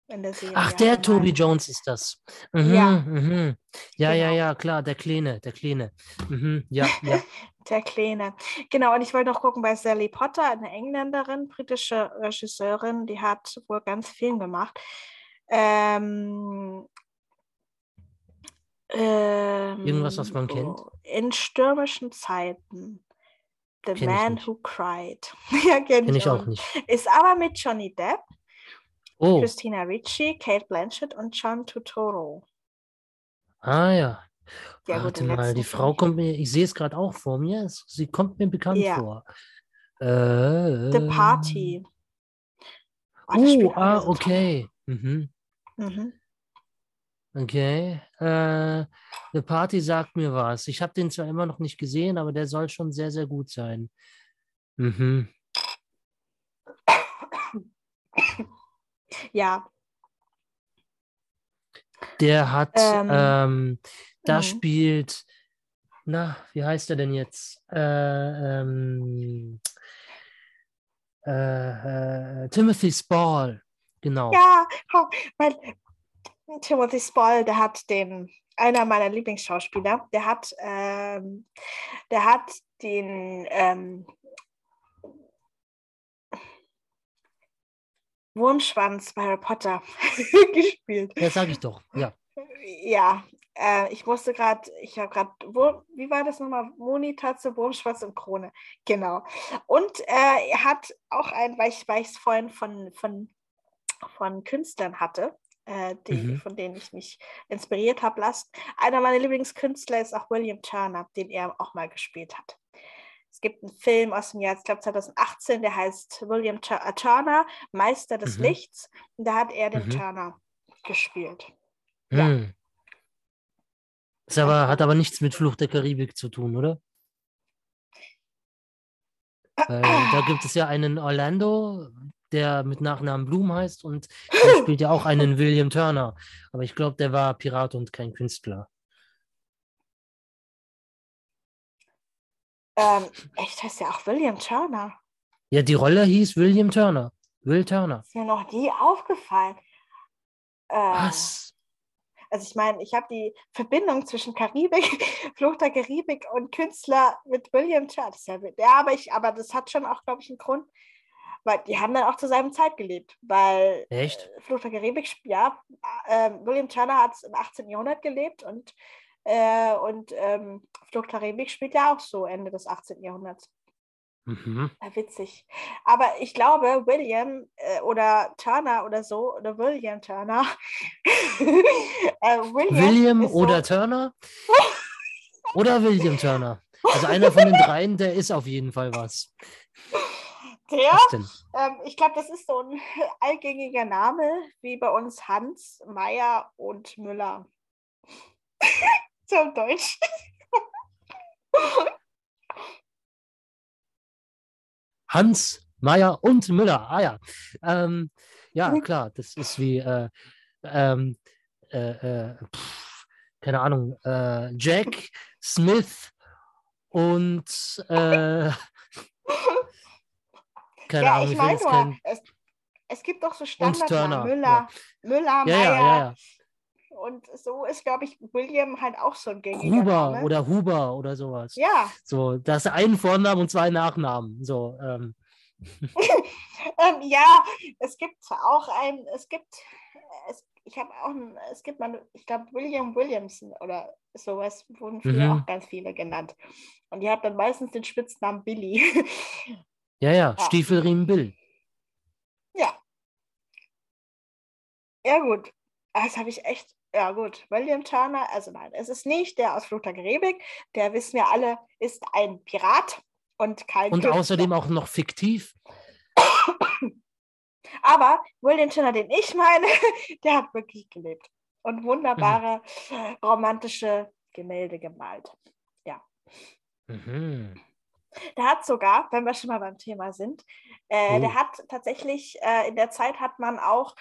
in der Serie. Ach, der allgemein. Toby Jones ist das. Mhm, Ja. Mhm. Ja, ja, Genau. ja, klar, der Kleine, der Kleine. Mhm. Ja, ja. Der Kleine. Genau, und ich wollte noch gucken bei Sally Potter, eine Engländerin, britische Regisseurin, die hat wohl ganz viel gemacht. Ähm, Irgendwas, was man ähm, kennt? In stürmischen Zeiten. The Kenn Man. Who Cried. ja, kenne Kenne ich auch nicht. Ist aber mit Johnny Depp, Oh, Christina Ricci, Kate Blanchett und John Turturro. ah ja. Ja, gut, Warte den mal, die Frau kommt mir, ich sehe es gerade auch vor mir. Sie kommt mir bekannt Ja. vor. Äh, The Party. Oh, da Oh, auch ah, okay. Mhm. Mhm. Okay. Äh, The Party sagt mir was. Ich habe den zwar immer noch nicht gesehen, aber der soll schon sehr, sehr gut sein. Mhm. Ja, Der hat, Ähm, ähm, da spielt, na, wie heißt er denn jetzt? Äh, ähm, äh, äh, Timothy Spall, genau. ja, weil Timothy Spall, der hat den, einer meiner Lieblingsschauspieler, der hat, ähm, der hat den Wurmschwanz bei Harry Potter gespielt. Ja, sag ich doch. Ja. Ja, äh, ich musste gerade, ich habe gerade, wie war das nochmal? Moni, Tatze, Wurmschwanz und Krone. Genau. Und äh, er hat auch ein, weil ich es vorhin von, von, von Künstlern hatte, äh, die, Mhm. von denen ich mich inspiriert habe lassen. Einer meiner Lieblingskünstler ist auch William Turner, den er auch mal gespielt hat. Es gibt einen Film aus dem Jahr, ich glaube 2018, der heißt William Tur äh, Turner, Meister des Mhm. Lichts. Und da hat er den Mhm. Turner gespielt. Ja. Hm. Ist aber, hat aber nichts mit Fluch der Karibik zu tun, oder? Weil da gibt es ja einen Orlando, der mit Nachnamen Blum heißt und der spielt ja auch einen William Turner. Aber ich glaube, der war Pirat und kein Künstler. Ähm, echt heißt ja auch William Turner. Ja, die Rolle hieß William Turner. Will Turner. Ist mir noch nie aufgefallen. Äh, Was? Also ich meine, ich habe die Verbindung zwischen Karibik, Flucht der Karibik und Künstler mit William Turner. Ja, aber ich, aber das hat schon auch, glaube ich, einen Grund, weil die haben dann auch zur selben Zeit gelebt, weil Echt? äh, Flucht der Karibik, ja, äh, William Turner hat im 18. Jahrhundert gelebt und, äh, und ähm, Flucht Karibik spielt ja auch so Ende des 18. Jahrhunderts. Mhm. Ja, witzig. Aber ich glaube, William äh, oder Turner oder so, oder William Turner. äh, William, William oder so, Turner? Oder William Turner? Also einer von den dreien, der ist auf jeden Fall was. der, ähm, ich glaube, das ist so ein allgängiger Name, wie bei uns Hans, Meier und Müller. Zum Deutsch. Hans, Meyer und Müller. Ah ja. Ähm, ja, klar, das ist wie, äh, ähm, äh, äh, pff, keine Ahnung, äh, Jack, Smith und äh, keine ja, Ahnung, ich meine es, es gibt doch so Und Standard Turner. Müller, Müller, Ja, Meyer. ja, ja, ja. Und so ist, glaube ich, William halt auch so ein gängiger Huber Name. oder Huber oder sowas. Ja, So, das ist ein Vornamen und zwei Nachnamen. So, ähm, ähm, ja, es gibt auch ein, es gibt, es, ich habe auch, ein, es gibt mal, ich glaube, William Williamson oder sowas wurden früher Mhm. auch ganz viele genannt. Und die hat dann meistens den Spitznamen Billy. ja, ja, Ja. Stiefelriemen Bill. ja. Ja, gut. Das habe ich echt, ja gut. William Turner, also nein, es ist nicht der aus Fluch der Karibik. Der wissen wir alle, ist ein Pirat und kein Und Künstler. außerdem auch noch fiktiv. Aber William Turner, den ich meine, der hat wirklich gelebt und wunderbare romantische Gemälde gemalt. Mhm. Der hat sogar, wenn wir schon mal beim Thema sind, äh, Oh. der hat tatsächlich, äh, in der Zeit hat man auch,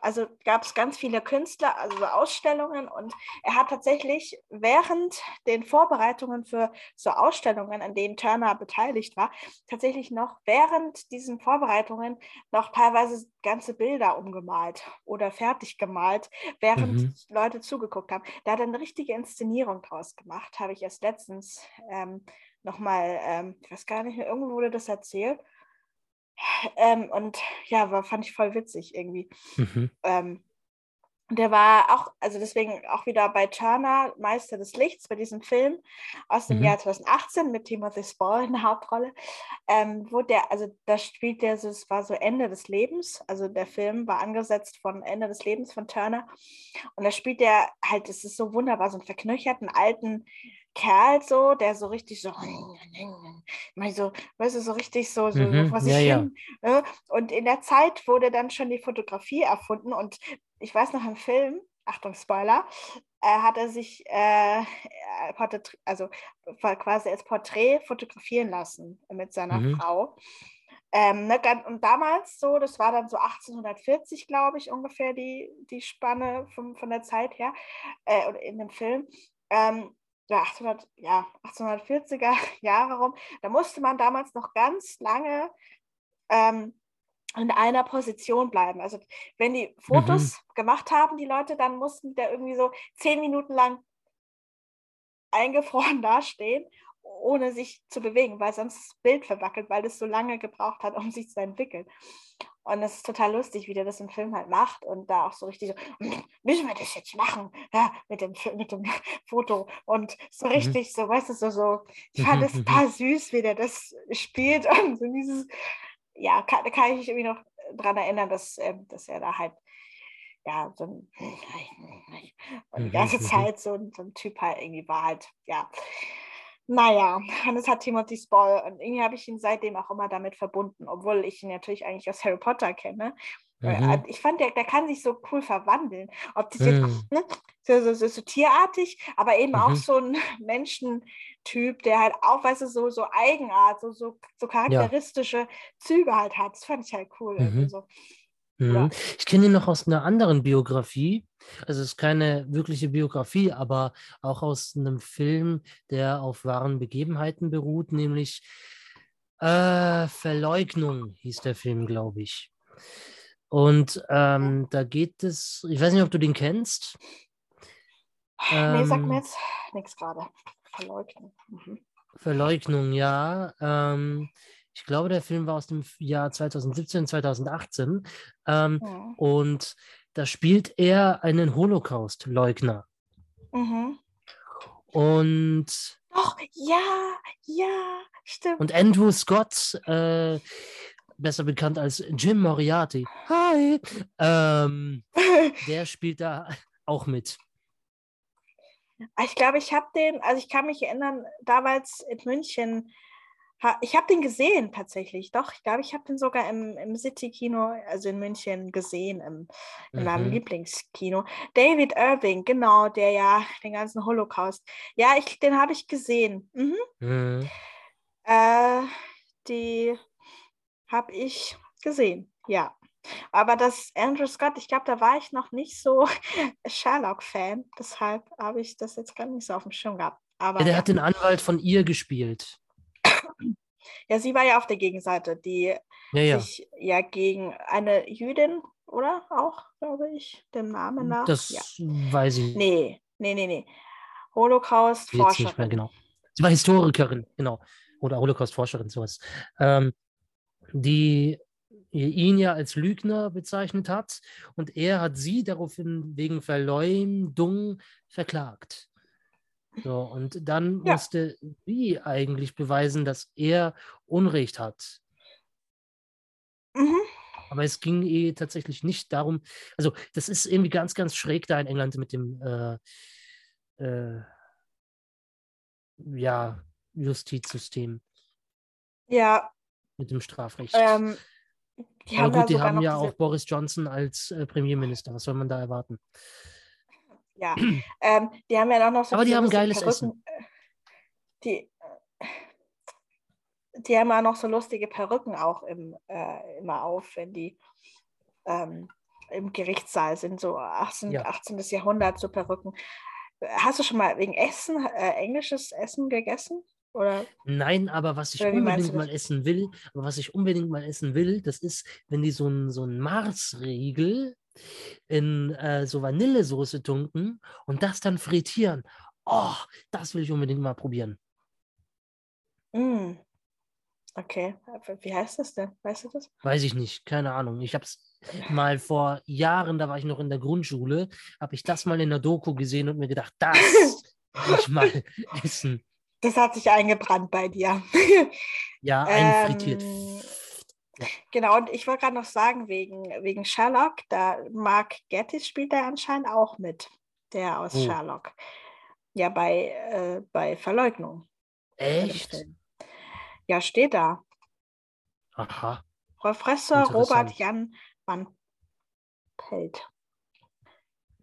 also gab es ganz viele Künstler, also so Ausstellungen und er hat tatsächlich während den Vorbereitungen für so Ausstellungen, an denen Turner beteiligt war, tatsächlich noch während diesen Vorbereitungen noch teilweise ganze Bilder umgemalt oder fertig gemalt, während Mhm. Leute zugeguckt haben. Da hat er eine richtige Inszenierung draus gemacht, habe ich erst letztens ähm, nochmal, ähm, ich weiß gar nicht mehr, irgendwo wurde das erzählt. Ähm, und ja, war, fand ich voll witzig irgendwie. Mhm. Ähm, und der war auch, also deswegen auch wieder bei Turner, Meister des Lichts, bei diesem Film aus dem Mhm. Jahr 2018 mit Timothy Spall in der Hauptrolle, ähm, wo der, also da spielt der, so, es war so Ende des Lebens, also der Film war angesetzt von Ende des Lebens von Turner und da spielt der halt, es ist so wunderbar, so einen verknöcherten alten Kerl so, der so richtig so, mal so, weißt du, so richtig so, so, Mhm, so vor sich ja, ja. hin. Ne? Und in der Zeit wurde dann schon die Fotografie erfunden und ich weiß noch im Film, Achtung, Spoiler, äh, hat er sich äh, äh, also quasi als Porträt fotografieren lassen mit seiner Mhm. Frau. Ähm, ne, und damals so, das war dann so 1840, glaube ich, ungefähr die, die Spanne vom, von der Zeit her, äh, oder in dem Film. Ähm, ja, 800, ja, 1840er Jahre rum. Da musste man damals noch ganz lange ähm, in einer Position bleiben. Also wenn die Fotos gemacht haben, die Leute, dann mussten die da irgendwie so zehn Minuten lang eingefroren dastehen, ohne sich zu bewegen, weil sonst das Bild verwackelt, weil es so lange gebraucht hat, um sich zu entwickeln. Und es ist total lustig, wie der das im Film halt macht und da auch so richtig so, "Hm, müssen wir das jetzt machen, ja, mit, dem, mit dem Foto und so richtig so, weißt du, so, so ich fand Mhm, es mhm. total süß, wie der das spielt und so dieses, ja, kann, kann ich mich irgendwie noch dran erinnern, dass, ähm, dass er da halt, ja, so ein, und die Mhm, ganze mhm. Zeit so, ein- so ein Typ halt irgendwie war halt, ja. Naja, und es hat Timothy Spall und irgendwie habe ich ihn seitdem auch immer damit verbunden, obwohl ich ihn natürlich eigentlich aus Harry Potter kenne. Weil, Mhm. äh, Ich fand, der, der kann sich so cool verwandeln. Ob das jetzt Mhm. ne, so, so, so, so tierartig, aber eben auch Mhm. so ein Menschentyp, der halt auch, weißt du, so, so Eigenart, so, so, so charakteristische Züge halt hat. Das fand ich halt cool. irgendwie Mhm. So. Mhm. Ich kenne ihn noch aus einer anderen Biografie. Also es ist keine wirkliche Biografie, aber auch aus einem Film, der auf wahren Begebenheiten beruht, nämlich äh, Verleugnung hieß der Film, glaube ich. Und ähm, da geht es, ich weiß nicht, ob du den kennst. nee, sag Ähm, mir jetzt nichts gerade. Verleugnen. Mhm. Verleugnung, ja. Ähm, ich glaube, der Film war aus dem Jahr 2017, 2018. Ähm, Mhm. und da spielt er einen Holocaust-Leugner. Mhm. Und, Doch, ja, ja, stimmt. und Andrew Scott, äh, besser bekannt als Jim Moriarty, hi, ähm, der spielt da auch mit. Ich glaube, ich habe den, also ich kann mich erinnern, damals in München, ich habe den gesehen tatsächlich. Doch, ich glaube, ich habe den sogar im, im City-Kino, also in München, gesehen, im, in meinem Mhm. Lieblingskino. David Irving, genau, der ja den ganzen Holocaust. Ja, ich, den habe ich gesehen. Mhm. Mhm. Äh, die habe ich gesehen, ja. Aber das Andrew Scott, ich glaube, da war ich noch nicht so Sherlock-Fan. Deshalb habe ich das jetzt gar nicht so auf dem Schirm gehabt. Aber Ja, der ja. hat den Anwalt von ihr gespielt. Ja, sie war ja auf der Gegenseite, die Ja, sich ja gegen eine Jüdin, oder? Auch, glaube ich, dem Namen nach. Das weiß ich Nee, nee, nee, nee. nicht mehr Holocaust-Forscherin. genau. Sie war Historikerin, genau. Oder Holocaust-Forscherin, sowas. Ähm, die ihn ja als Lügner bezeichnet hat und er hat sie daraufhin wegen Verleumdung verklagt. So, und dann Ja. musste sie eigentlich beweisen, dass er Unrecht hat. Mhm. Aber es ging eh tatsächlich nicht darum, also das ist irgendwie ganz, ganz schräg da in England mit dem äh, äh, ja, Justizsystem, Ja, mit dem Strafrecht. ähm, die Aber haben gut, die haben ja auch Boris Johnson als äh, Premierminister. Was soll man da erwarten? ja, ähm, die haben ja auch noch so Aber die haben geiles Essen. Perücken, äh, Die, die haben ja noch so lustige Perücken auch im, äh, immer auf, wenn die ähm, im Gerichtssaal sind, so 18, Ja. 18. Jahrhundert, so Perücken. Hast du schon mal wegen Essen, äh, englisches Essen gegessen? Oder? Nein, aber was ich unbedingt mal essen will, aber was ich unbedingt mal essen will, das ist, wenn die so einen so Marsriegel in äh, so Vanillesoße tunken und das dann frittieren. Oh, das will ich unbedingt mal probieren. Mm. Okay, wie heißt das denn? Weißt du das? Weiß ich nicht, keine Ahnung. Ich habe es mal vor Jahren, da war ich noch in der Grundschule, habe ich das mal in der Doku gesehen und mir gedacht, das will ich mal essen. Das hat sich eingebrannt bei dir. Ja, einfrittiert. Ähm, Ja. Genau, und ich wollte gerade noch sagen, wegen, wegen Sherlock, da Mark Gatiss spielt da anscheinend auch mit, der aus Oh. Sherlock. Ja, bei, äh, bei Verleugnung. Echt? Ja, steht da. Aha. Professor Robert. Jan van Pelt.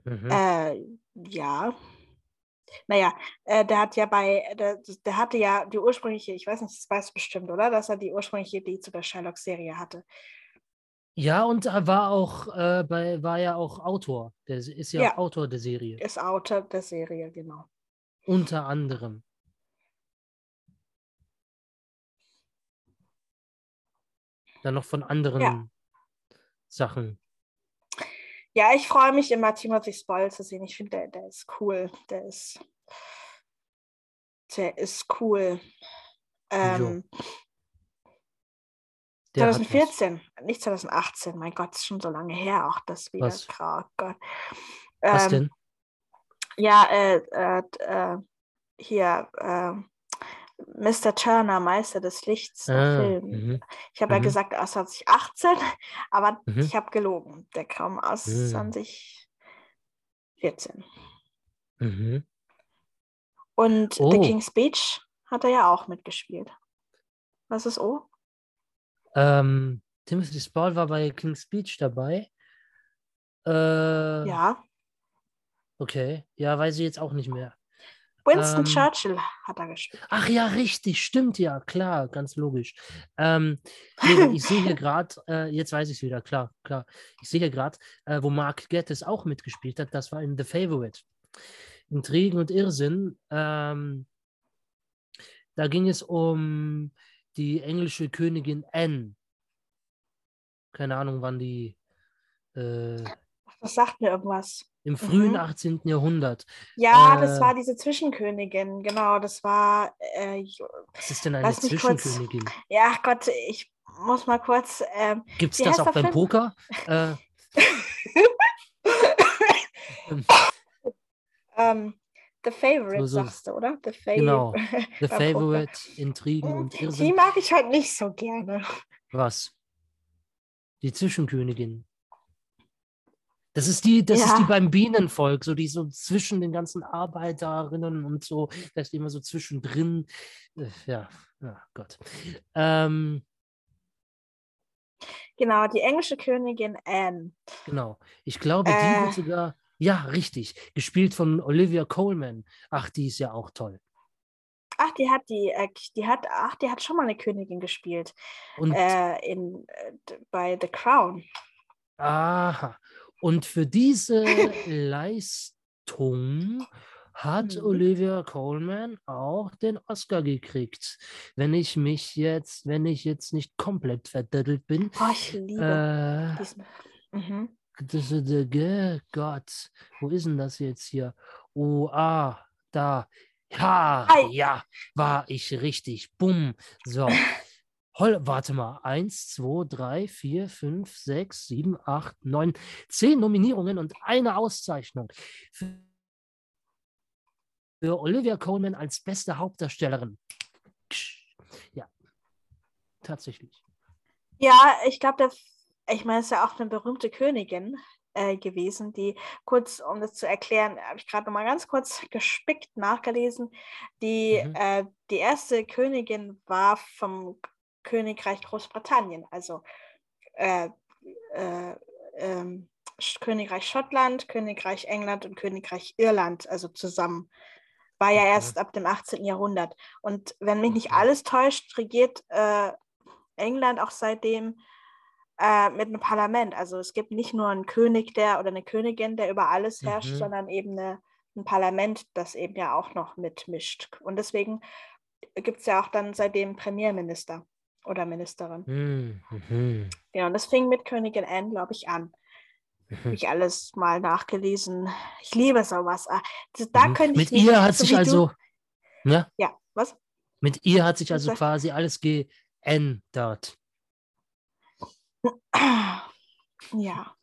Mhm. Äh, ja. Naja, äh, der hat ja bei, der, der hatte ja die ursprüngliche, ich weiß nicht, das weißt du bestimmt, oder? Dass er die ursprüngliche Idee zu der Sherlock-Serie hatte. Ja, und er war auch äh, bei, war ja auch Autor. Der ist ja, Ja. auch Autor der Serie. Ist Autor der Serie, genau. Unter anderem. Dann noch von anderen Sachen. Ja, ich freue mich immer, Timothy Spall zu sehen. Ich finde, der, der ist cool. Der ist, der ist cool. Ähm, Der hat was. 2014, nicht 2018, mein Gott, ist schon so lange her, auch das wieder. Was? Grau, Gott. Was Ähm, denn? Ja, äh, äh, äh, hier, äh, Mr. Turner, Meister des Lichts, Ah, Film. mhm, Ich habe ja mhm. gesagt aus 2018, aber Mhm. ich habe gelogen. Der kam aus Mhm. 2014. mhm. Und The Oh. King's Speech hat er ja auch mitgespielt. Was ist O? Ähm, Timothy Spall war bei King's Speech dabei. Äh, Ja. Okay. Ja, weiß ich jetzt auch nicht mehr. Winston Ähm, Churchill hat er gespielt. Ach ja, richtig, stimmt ja, klar, ganz logisch. Ähm, nee, ich sehe hier gerade, äh, jetzt weiß ich es wieder, klar, klar. Ich sehe hier gerade, äh, wo Mark Gettis auch mitgespielt hat, das war in The Favorite. Intrigen und Irrsinn. Ähm, da ging es um die englische Königin Anne. Keine Ahnung, wann die äh, Das sagt mir irgendwas. Im frühen Mhm. 18. Jahrhundert. Ja, das Äh, war diese Zwischenkönigin, genau. Das war, äh, Was ist denn eine mich kurz- Zwischenkönigin? ja, Gott, ich muss mal kurz. Ähm, Gibt es das auch beim Film? Poker? Äh, ähm, ähm, The Favorite, So, so. sagst du, oder? The Favorite. Genau. The. Favorite, Intrigen und Die Irrsinn. mag ich halt nicht so gerne. Was? Die Zwischenkönigin. Das ist die, das ist die Ja. beim Bienenvolk, so die so zwischen den ganzen Arbeiterinnen und so, da ist die immer so zwischendrin. Äh, Ja, ja Gott. Ähm, Genau, die englische Königin Anne. genau. Ich glaube, die Äh. wird sogar, ja, richtig, gespielt von Olivia Coleman. Ach, die ist ja auch toll. Ach, die hat die, äh, die hat, ach, die hat schon mal eine Königin gespielt. Und Äh, in, äh, bei The Crown. Aha. Und für diese Leistung hat Mhm. Olivia Colman auch den Oscar gekriegt. Wenn ich mich jetzt, wenn ich jetzt nicht komplett verdattelt bin. Oh, ich liebe Äh. Mhm. das Ge- Gott, wo ist denn das jetzt hier? Oh, ah, da. Ja, ja, war ich richtig. Bumm. So. Hol, warte mal. Eins, zwei, drei, vier, fünf, sechs, sieben, acht, neun, zehn Nominierungen und eine Auszeichnung. Für Olivia Colman als beste Hauptdarstellerin. Ja, tatsächlich. Ja, ich glaube, ich meine, es ist ja auch eine berühmte Königin äh, gewesen, die kurz, um das zu erklären, habe ich gerade noch mal ganz kurz gespickt nachgelesen. Die, Mhm. äh, die erste Königin war vom Königreich Großbritannien, also äh, äh, ähm, Königreich Schottland, Königreich England und Königreich Irland, also zusammen. War ja Okay. erst ab dem 18. Jahrhundert. Und wenn mich nicht Okay. alles täuscht, regiert äh, England auch seitdem äh, mit einem Parlament. Also es gibt nicht nur einen König der oder eine Königin, der über alles herrscht, Mhm. sondern eben eine, ein Parlament, das eben ja auch noch mitmischt. Und deswegen gibt es ja auch dann seitdem Premierminister oder Ministerin. Hm, mhm, Ja, und das fing mit Königin Anne, glaube ich, an. Habe mhm. ich alles mal nachgelesen. Ich liebe sowas. Ah, Da Mhm. könnte ich Mit ihr hat so sich also, ne? Ja, was? Mit ihr hat sich also quasi alles geändert. Ja.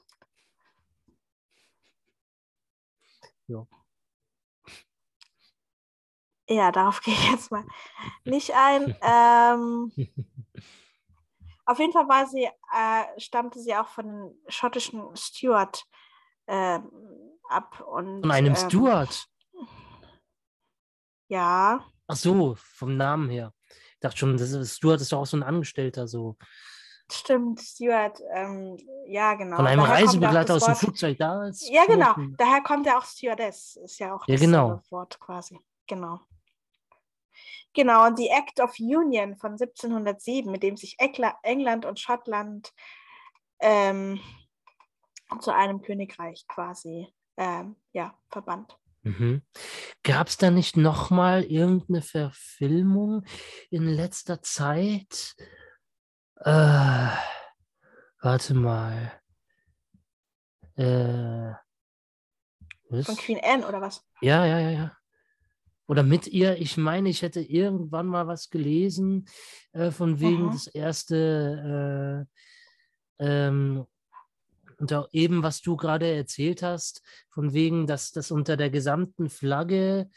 Ja. Ja, darauf gehe ich jetzt mal nicht ein. Ähm, auf jeden Fall war sie, äh, stammte sie auch von den schottischen Stuart ähm, ab. Und, Von einem ähm, Stuart. Ja, Ach so, vom Namen her. Ich dachte schon, das ist, Stuart ist doch auch so ein Angestellter, so. stimmt, Stuart. Ähm, ja, genau. Von einem Daher Reisebegleiter aus dem Flugzeug da ist. Ja, genau. Daher kommt ja auch Stewardess. Ist ja auch Ja, das genau. Wort quasi. Genau. Genau, und die Act of Union von 1707, mit dem sich England und Schottland ähm, zu einem Königreich quasi ähm, ja, verband. Mhm. Gab es da nicht nochmal irgendeine Verfilmung in letzter Zeit? Äh, warte mal. Äh? Von Queen Anne oder was? Ja, ja, ja, ja. Oder mit ihr, ich meine, ich hätte irgendwann mal was gelesen, äh, von wegen Mhm. das erste, äh, ähm, und auch eben, was du gerade erzählt hast, von wegen, dass das unter der gesamten Flagge,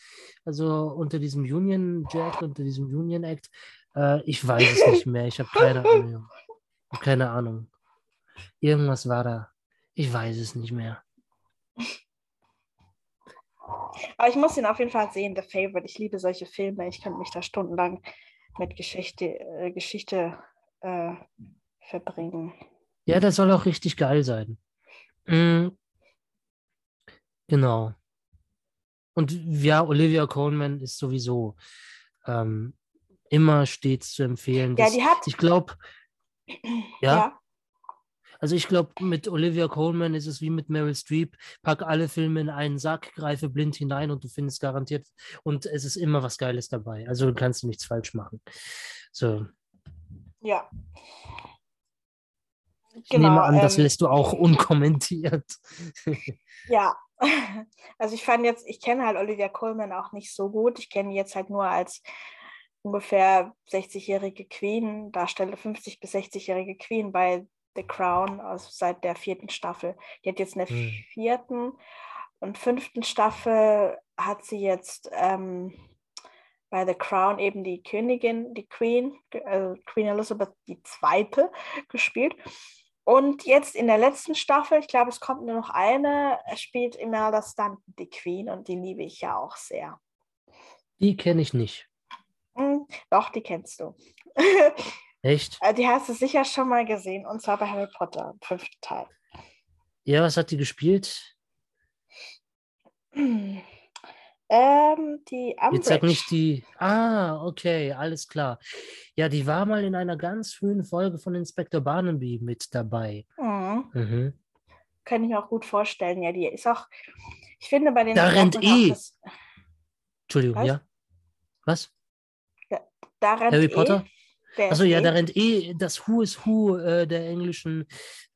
also unter diesem Union Jack, unter diesem Union Act, äh, ich weiß es nicht mehr, ich habe keine Ahnung. Keine Ahnung. Irgendwas war da. Ich weiß es nicht mehr. Aber ich muss ihn auf jeden Fall sehen, The Favorite. Ich liebe solche Filme. Ich könnte mich da stundenlang mit Geschichte, äh, Geschichte äh, verbringen. Ja, das soll auch richtig geil sein. Mm, Genau. Und ja, Olivia Colman ist sowieso ähm, immer stets zu empfehlen. Ja, die hat. ich glaube, ja, ja. Also ich glaube, mit Olivia Colman ist es wie mit Meryl Streep. Pack alle Filme in einen Sack, greife blind hinein und du findest garantiert, und es ist immer was Geiles dabei. Also du kannst nichts falsch machen. So, Ja. ich nehme an, das ähm, lässt du auch unkommentiert. Ja, also ich fand jetzt, ich kenne halt Olivia Colman auch nicht so gut. Ich kenne jetzt halt nur als ungefähr 60-jährige Queen, Darsteller 50 bis 60-jährige Queen bei The Crown aus, seit der vierten Staffel. Die hat jetzt in der Hm. vierten und fünften Staffel hat sie jetzt ähm, bei The Crown eben die Königin, die Queen, äh, Queen Elizabeth II. gespielt. Und jetzt in der letzten Staffel, ich glaube, es kommt nur noch eine, spielt Imelda Stanton die Queen und die liebe ich ja auch sehr. Die kenne ich nicht. Hm, doch, die kennst du. Echt? Äh, die hast du sicher schon mal gesehen und zwar bei Harry Potter, im fünften Teil. Ja, was hat die gespielt? Ähm, die Jetzt sag Umbridge. nicht die. Ah, okay, alles klar. Ja, die war mal in einer ganz frühen Folge von Inspector Barnaby mit dabei. Mhm. Mhm. Kann ich mir auch gut vorstellen. Ja, die ist auch, ich finde bei den Da rennt eh. das- Entschuldigung, Was? ja. Was? Da rennt Harry Potter? wer Also ja, da rennt eh das Who is Who äh, der englischen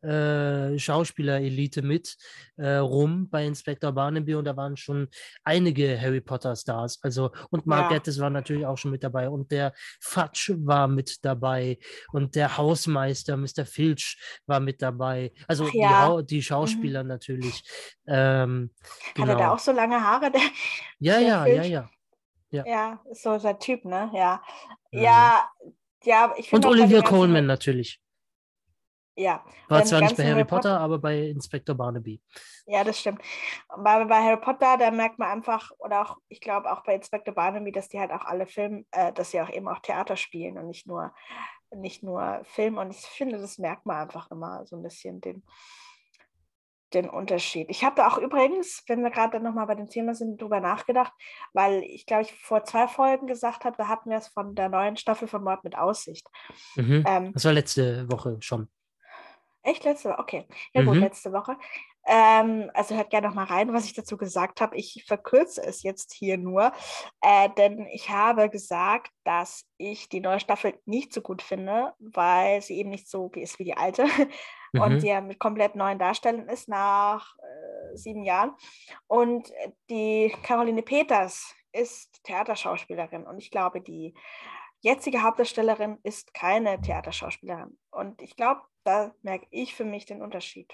äh, Schauspielerelite mit äh, rum bei Inspector Barnaby und da waren schon einige Harry Potter Stars. Also und Mark Ja. Gatiss war natürlich auch schon mit dabei und der Fudge war mit dabei und der Hausmeister Mr. Filch war mit dabei. Also die, ja. Hau die Schauspieler natürlich. Ähm, Hat er da genau. auch so lange Haare? Der, Ja, der ja, ja, Filch? ja. ja, ist so sein Typ, ne? Ja. Mhm. Ja, ja, ich Und Olivia Colman natürlich. Ja, War zwar nicht bei Harry Harry Potter- Potter, aber bei Inspector Barnaby. Ja, das stimmt. Bei, bei Harry Potter, da merkt man einfach, oder auch, ich glaube auch bei Inspector Barnaby, dass die halt auch alle Film, äh, dass sie auch eben auch Theater spielen und nicht nur, nicht nur Film. Und ich finde, das merkt man einfach immer so ein bisschen den, den Unterschied. Ich habe da auch übrigens, wenn wir gerade nochmal bei dem Thema sind, drüber nachgedacht, weil ich glaube, ich vor zwei Folgen gesagt habe, da hatten wir es von der neuen Staffel von Mord mit Aussicht. Mhm. Ähm, Das war letzte Woche schon. Echt letzte Woche? Okay. Ja gut, Mhm. letzte Woche. Ähm, also hört gerne noch mal rein, was ich dazu gesagt habe. Ich verkürze es jetzt hier nur, äh, denn ich habe gesagt, dass ich die neue Staffel nicht so gut finde, weil sie eben nicht so ist wie die alte und Mhm. die ja mit komplett neuen Darstellern ist nach äh, sieben Jahren. Und äh, die Caroline Peters ist Theaterschauspielerin und ich glaube, die jetzige Hauptdarstellerin ist keine Theaterschauspielerin. Und ich glaube, da merke ich für mich den Unterschied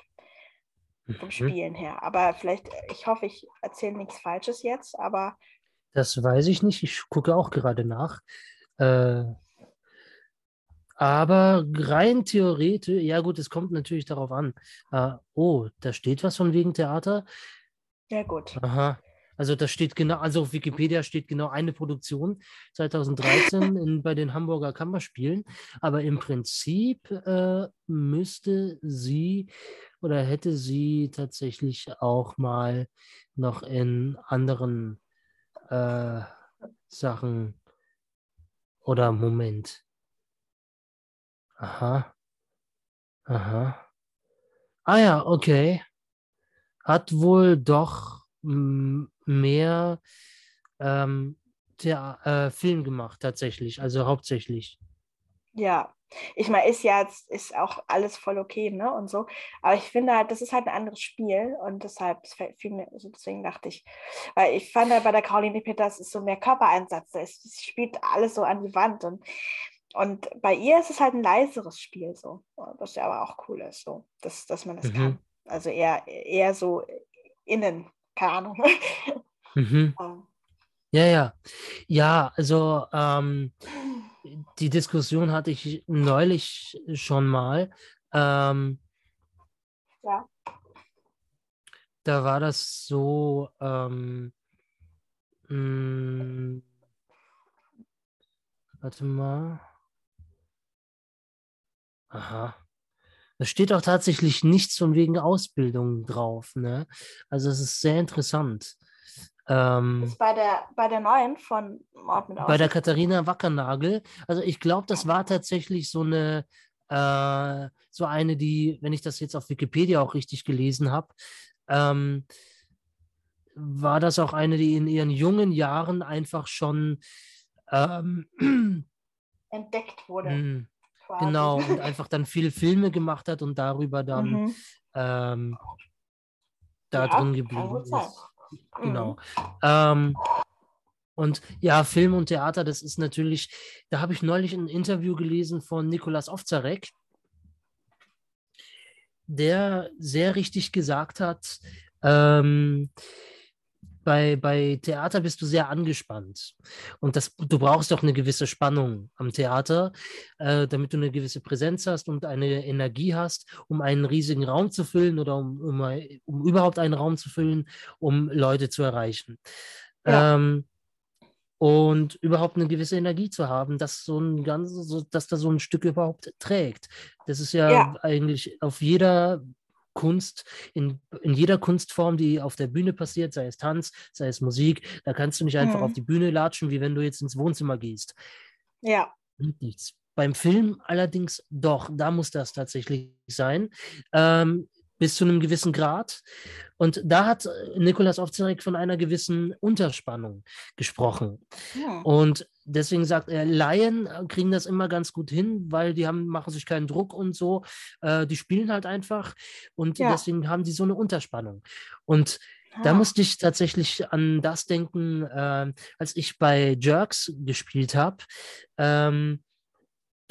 vom Mhm. Spielen her. Aber vielleicht, ich hoffe, ich erzähle nichts Falsches jetzt, aber Das weiß ich nicht. Ich gucke auch gerade nach. Äh, aber rein theoretisch, ja gut, es kommt natürlich darauf an. Äh, oh, da steht was von wegen Theater. ja gut. Aha. Also da steht genau, also auf Wikipedia steht genau eine Produktion 2013 in, bei den Hamburger Kammerspielen. Aber im Prinzip äh, müsste sie oder hätte sie tatsächlich auch mal noch in anderen äh, Sachen oder Moment. Aha. Aha. Ah ja, okay. Hat wohl doch mm, mehr ähm, äh, Film gemacht, tatsächlich, also hauptsächlich. Ja, ich meine, ist ja jetzt ist auch alles voll okay, ne? Und so. Aber ich finde halt, das ist halt ein anderes Spiel und deshalb es viel mehr, also deswegen dachte ich, weil ich fand halt bei der Caroline Peters ist so mehr Körpereinsatz, sie spielt alles so an die Wand und, und bei ihr ist es halt ein leiseres Spiel so, was ja aber auch cool ist, so, dass, dass man das Mhm. kann. Also eher, eher so innen, keine Ahnung. Mhm. Ähm, Ja, ja. Ja, also ähm, die Diskussion hatte ich neulich schon mal. Ähm, Ja. Da war das so, ähm, mh, warte mal. Aha. Da steht auch tatsächlich nichts von wegen Ausbildung drauf, ne? Also es ist sehr interessant. Ähm, ist bei der, bei der neuen von Mord mit bei der. Katharina Wackernagel. Also ich glaube, das war tatsächlich so eine, äh, so eine, die, wenn ich das jetzt auf Wikipedia auch richtig gelesen habe, ähm, war das auch eine, die in ihren jungen Jahren einfach schon ähm, entdeckt wurde. Quasi. genau und einfach dann viele Filme gemacht hat und darüber dann Mhm. ähm, da Ja, drin geblieben gut sein. ist. Genau. Ähm, und ja, Film und Theater, das ist natürlich, da habe ich neulich ein Interview gelesen von Nikolas Ovzarek, der sehr richtig gesagt hat, ähm, bei, bei Theater bist du sehr angespannt. Und das, du brauchst auch eine gewisse Spannung am Theater, äh, damit du eine gewisse Präsenz hast und eine Energie hast, um einen riesigen Raum zu füllen oder um, um, um überhaupt einen Raum zu füllen, um Leute zu erreichen. Ja. Ähm, und überhaupt eine gewisse Energie zu haben, dass so ein ganz, so, dass da so ein Stück überhaupt trägt. Das ist ja, Ja. eigentlich auf jeder Kunst, in, in jeder Kunstform, die auf der Bühne passiert, sei es Tanz, sei es Musik, da kannst du nicht einfach Mhm. auf die Bühne latschen, wie wenn du jetzt ins Wohnzimmer gehst. Ja, Bringt nichts. Beim Film allerdings doch, da muss das tatsächlich sein. Ähm, bis zu einem gewissen Grad. Und da hat Nikolaus Ovtcharek von einer gewissen Unterspannung gesprochen. Ja. Und deswegen sagt er, Laien kriegen das immer ganz gut hin, weil die haben, machen sich keinen Druck und so. Äh, die spielen halt einfach und ja. deswegen haben die so eine Unterspannung. Und ja. da musste ich tatsächlich an das denken, äh, als ich bei Jerks gespielt habe. Ähm,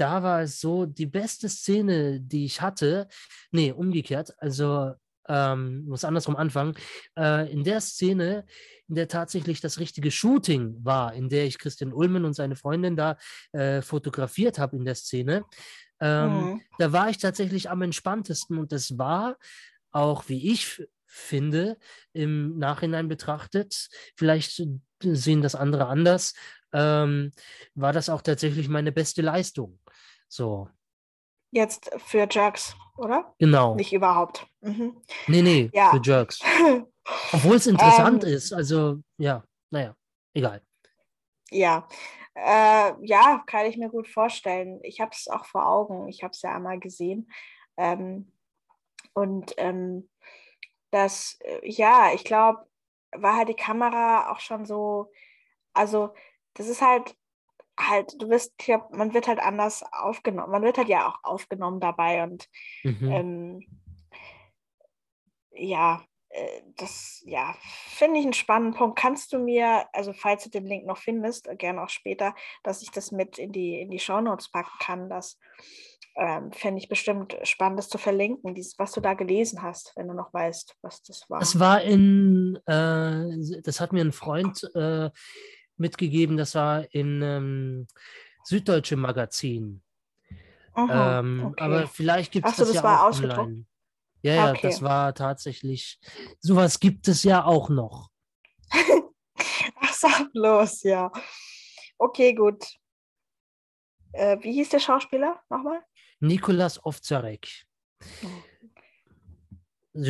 da war es so, die beste Szene, die ich hatte, nee, umgekehrt, also ähm, muss andersrum anfangen, äh, in der Szene, in der tatsächlich das richtige Shooting war, in der ich Christian Ulmen und seine Freundin da äh, fotografiert habe in der Szene, ähm, mhm. da war ich tatsächlich am entspanntesten und das war auch, wie ich finde, im Nachhinein betrachtet, vielleicht sehen das andere anders, ähm, war das auch tatsächlich meine beste Leistung. So. Jetzt für Jerks, oder? Genau. Nicht überhaupt. Mhm. Nee, nee, ja. für Jerks. Obwohl es interessant ähm, ist. Also, ja, naja, egal. Ja. Äh, ja, kann ich mir gut vorstellen. Ich habe es auch vor Augen. Ich habe es ja einmal gesehen. Ähm, und ähm, das, äh, ja, ich glaube, war halt die Kamera auch schon so, also das ist halt halt, du wirst, hier, man wird halt anders aufgenommen. Man wird halt ja auch aufgenommen dabei und mhm. ähm, ja, äh, das ja, finde ich einen spannenden Punkt. Kannst du mir, also falls du den Link noch findest, gerne auch später, dass ich das mit in die, in die Shownotes packen kann, das ähm, fände ich bestimmt spannend, das zu verlinken, dieses, was du da gelesen hast, wenn du noch weißt, was das war. Das war in, äh, das hat mir ein Freund äh, mitgegeben, das war in ähm, Süddeutsche Magazin. Aha, ähm, okay. Aber vielleicht gibt es das, das ja war auch online. Ja, ja, okay. das war tatsächlich, sowas gibt es ja auch noch. Ach, sag bloß, ja. Okay, gut. Äh, wie hieß der Schauspieler nochmal? Nikolas Ovzarek. Oh.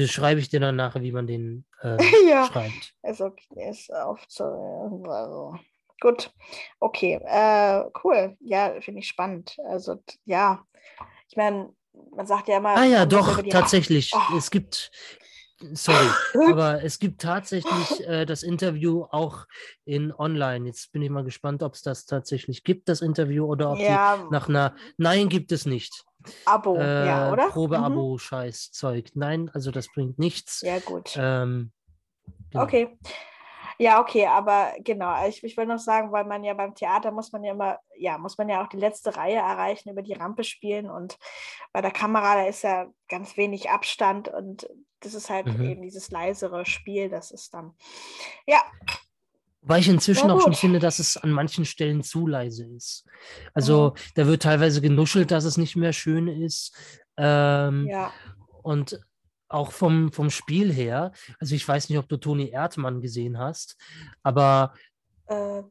Schreibe ich dir dann nachher, wie man den äh, ja. schreibt. Ist okay, ist oft Also, gut, okay, äh, cool. Ja, finde ich spannend. Also, ja, ich meine, man sagt ja immer. Ah ja, doch, tatsächlich. Oh. Es gibt, sorry, aber es gibt tatsächlich äh, das Interview auch in online. Jetzt bin ich mal gespannt, ob es das tatsächlich gibt, das Interview, oder ob ja. die nach einer. Nein, gibt es nicht. Abo, äh, ja, oder? Probeabo, mhm. Scheiß Zeug. Nein, also das bringt nichts. Ja, gut. Ähm, genau. Okay. Ja, okay, aber genau, ich, ich will noch sagen, weil man ja beim Theater muss man ja immer, ja, muss man ja auch die letzte Reihe erreichen, über die Rampe spielen und bei der Kamera, da ist ja ganz wenig Abstand und das ist halt mhm. eben dieses leisere Spiel, das ist dann, ja, weil ich inzwischen auch schon finde, dass es an manchen Stellen zu leise ist. Also mhm. da wird teilweise genuschelt, dass es nicht mehr schön ist. Ähm, ja. Und auch vom, vom Spiel her, also ich weiß nicht, ob du Toni Erdmann gesehen hast, aber. Äh,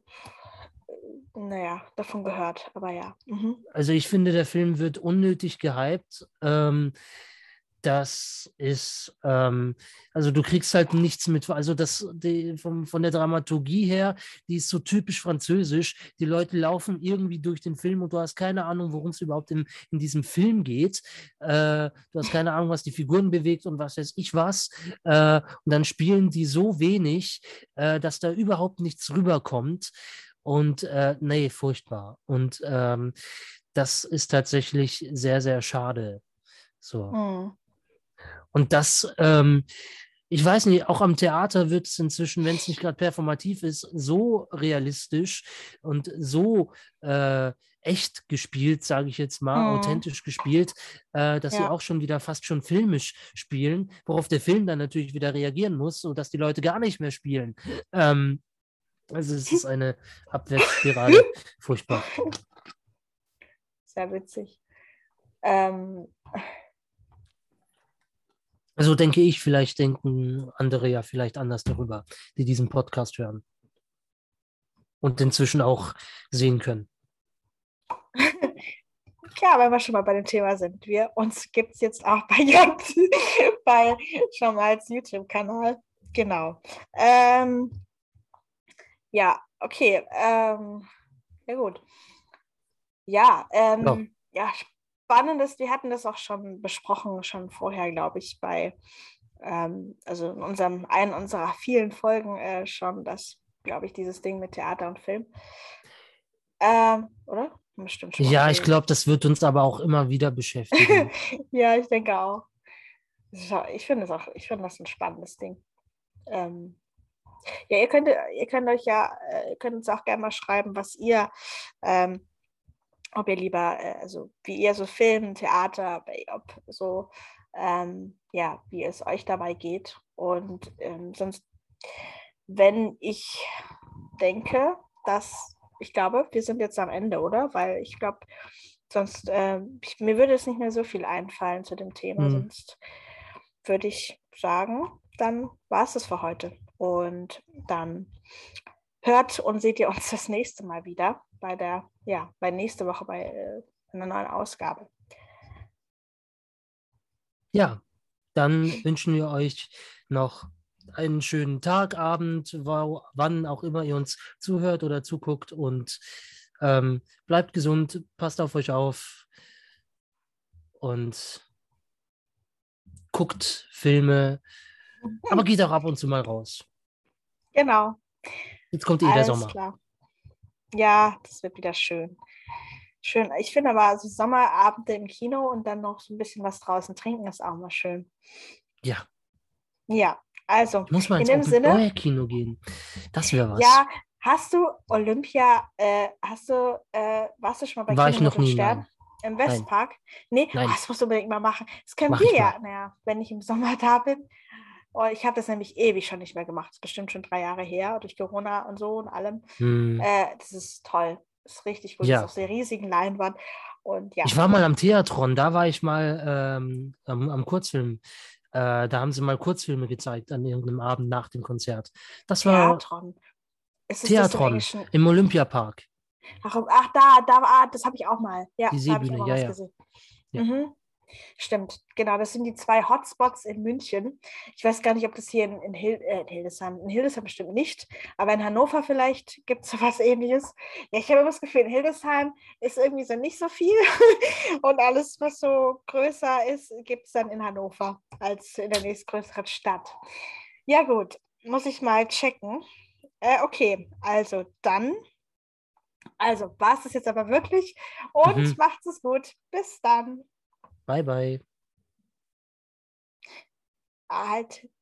naja, davon gehört, aber ja. Mhm. Also ich finde, der Film wird unnötig gehypt. Ähm, das ist, ähm, also du kriegst halt nichts mit, also das die, vom, von der Dramaturgie her, die ist so typisch französisch. Die Leute laufen irgendwie durch den Film und du hast keine Ahnung, worum es überhaupt in, in diesem Film geht. Äh, du hast keine Ahnung, was die Figuren bewegt und was weiß ich was. Äh, und dann spielen die so wenig, äh, dass da überhaupt nichts rüberkommt. Und äh, nee, furchtbar. Und ähm, das ist tatsächlich sehr, sehr schade. So. Hm. Und das, ähm, ich weiß nicht, auch am Theater wird es inzwischen, wenn es nicht gerade performativ ist, so realistisch und so äh, echt gespielt, sage ich jetzt mal, mhm. authentisch gespielt, äh, dass ja. sie auch schon wieder fast schon filmisch spielen, worauf der Film dann natürlich wieder reagieren muss, sodass die Leute gar nicht mehr spielen. Ähm, also es ist eine Abwärtsspirale. Furchtbar. Sehr witzig. Ähm, also denke ich, vielleicht denken andere ja vielleicht anders darüber, die diesen Podcast hören. Und inzwischen auch sehen können. Ja, wenn wir schon mal bei dem Thema sind. Wir, uns gibt es jetzt auch bei, bei schon mal als YouTube-Kanal. Genau. Ähm, ja, okay. Ähm, ja, gut. Ja, ähm, ja. Ja, Spannendes, wir hatten das auch schon besprochen, schon vorher, glaube ich, bei, ähm, also in unserem, einen unserer vielen Folgen äh, schon, das, glaube ich, dieses Ding mit Theater und Film. Ähm, oder? Bestimmt schon. Ja, ich glaube, das wird uns aber auch immer wieder beschäftigen. ja, ich denke auch. Ich finde das auch, ich finde das ein spannendes Ding. Ähm, ja, ihr könnt, ihr könnt euch ja, äh, ihr könnt uns auch gerne mal schreiben, was ihr, ähm, ob ihr lieber, äh, also wie ihr so Film, Theater, ob so, ähm, ja, wie es euch dabei geht. Und ähm, sonst, wenn ich denke, dass, ich glaube, wir sind jetzt am Ende, oder? Weil ich glaube, sonst, äh, ich, mir würde es nicht mehr so viel einfallen zu dem Thema. Mhm. Sonst würde ich sagen, dann war es das für heute. Und dann hört und seht ihr uns das nächste Mal wieder bei der, ja, bei nächste Woche bei äh, einer neuen Ausgabe. Ja, dann wünschen wir euch noch einen schönen Tag, Abend, wo, wann auch immer ihr uns zuhört oder zuguckt und ähm, bleibt gesund, passt auf euch auf und guckt Filme, aber geht auch ab und zu mal raus. Genau. Jetzt kommt eh der Sommer. Klar. Ja, das wird wieder schön. Schön. Ich finde aber so Sommerabende im Kino und dann noch so ein bisschen was draußen trinken ist auch mal schön. Ja. Ja, also ich muss mal in dem Sinne. Kino gehen. Das wäre was. Ja, hast du Olympia, äh, hast du, äh, warst du schon mal bei War Kino ich noch nie, Stern? Nein. Im Westpark? Nee, Nein. Oh, das musst du unbedingt mal machen. Das können Mach wir ja, naja, wenn ich im Sommer da bin. Oh, ich habe das nämlich ewig schon nicht mehr gemacht. Das ist bestimmt schon drei Jahre her, durch Corona und so und allem. Hm. Äh, das ist toll. Das ist richtig gut. Ja. Das ist auf der riesigen Leinwand. Und, ja. Ich war mal am Theatron, da war ich mal ähm, am, am, Kurzfilm. Äh, da haben sie mal Kurzfilme gezeigt an irgendeinem Abend nach dem Konzert. Das war Theatron. Theatron im Olympiapark. Ach, ach da, da war, das habe ich auch mal. Ja, die Seebühne, ja, ja. ja. Mhm. Stimmt, genau, das sind die zwei Hotspots in München. Ich weiß gar nicht, ob das hier in, in, Hil äh, in Hildesheim, in Hildesheim bestimmt nicht, aber in Hannover vielleicht gibt es so was ähnliches. Ja, ich habe immer das Gefühl, in Hildesheim ist irgendwie so nicht so viel und alles, was so größer ist, gibt es dann in Hannover als in der nächstgrößeren Stadt. Ja, gut, muss ich mal checken. Äh, okay, also dann also war es das jetzt aber wirklich und mhm. macht es gut. Bis dann. Bye, bye. Halt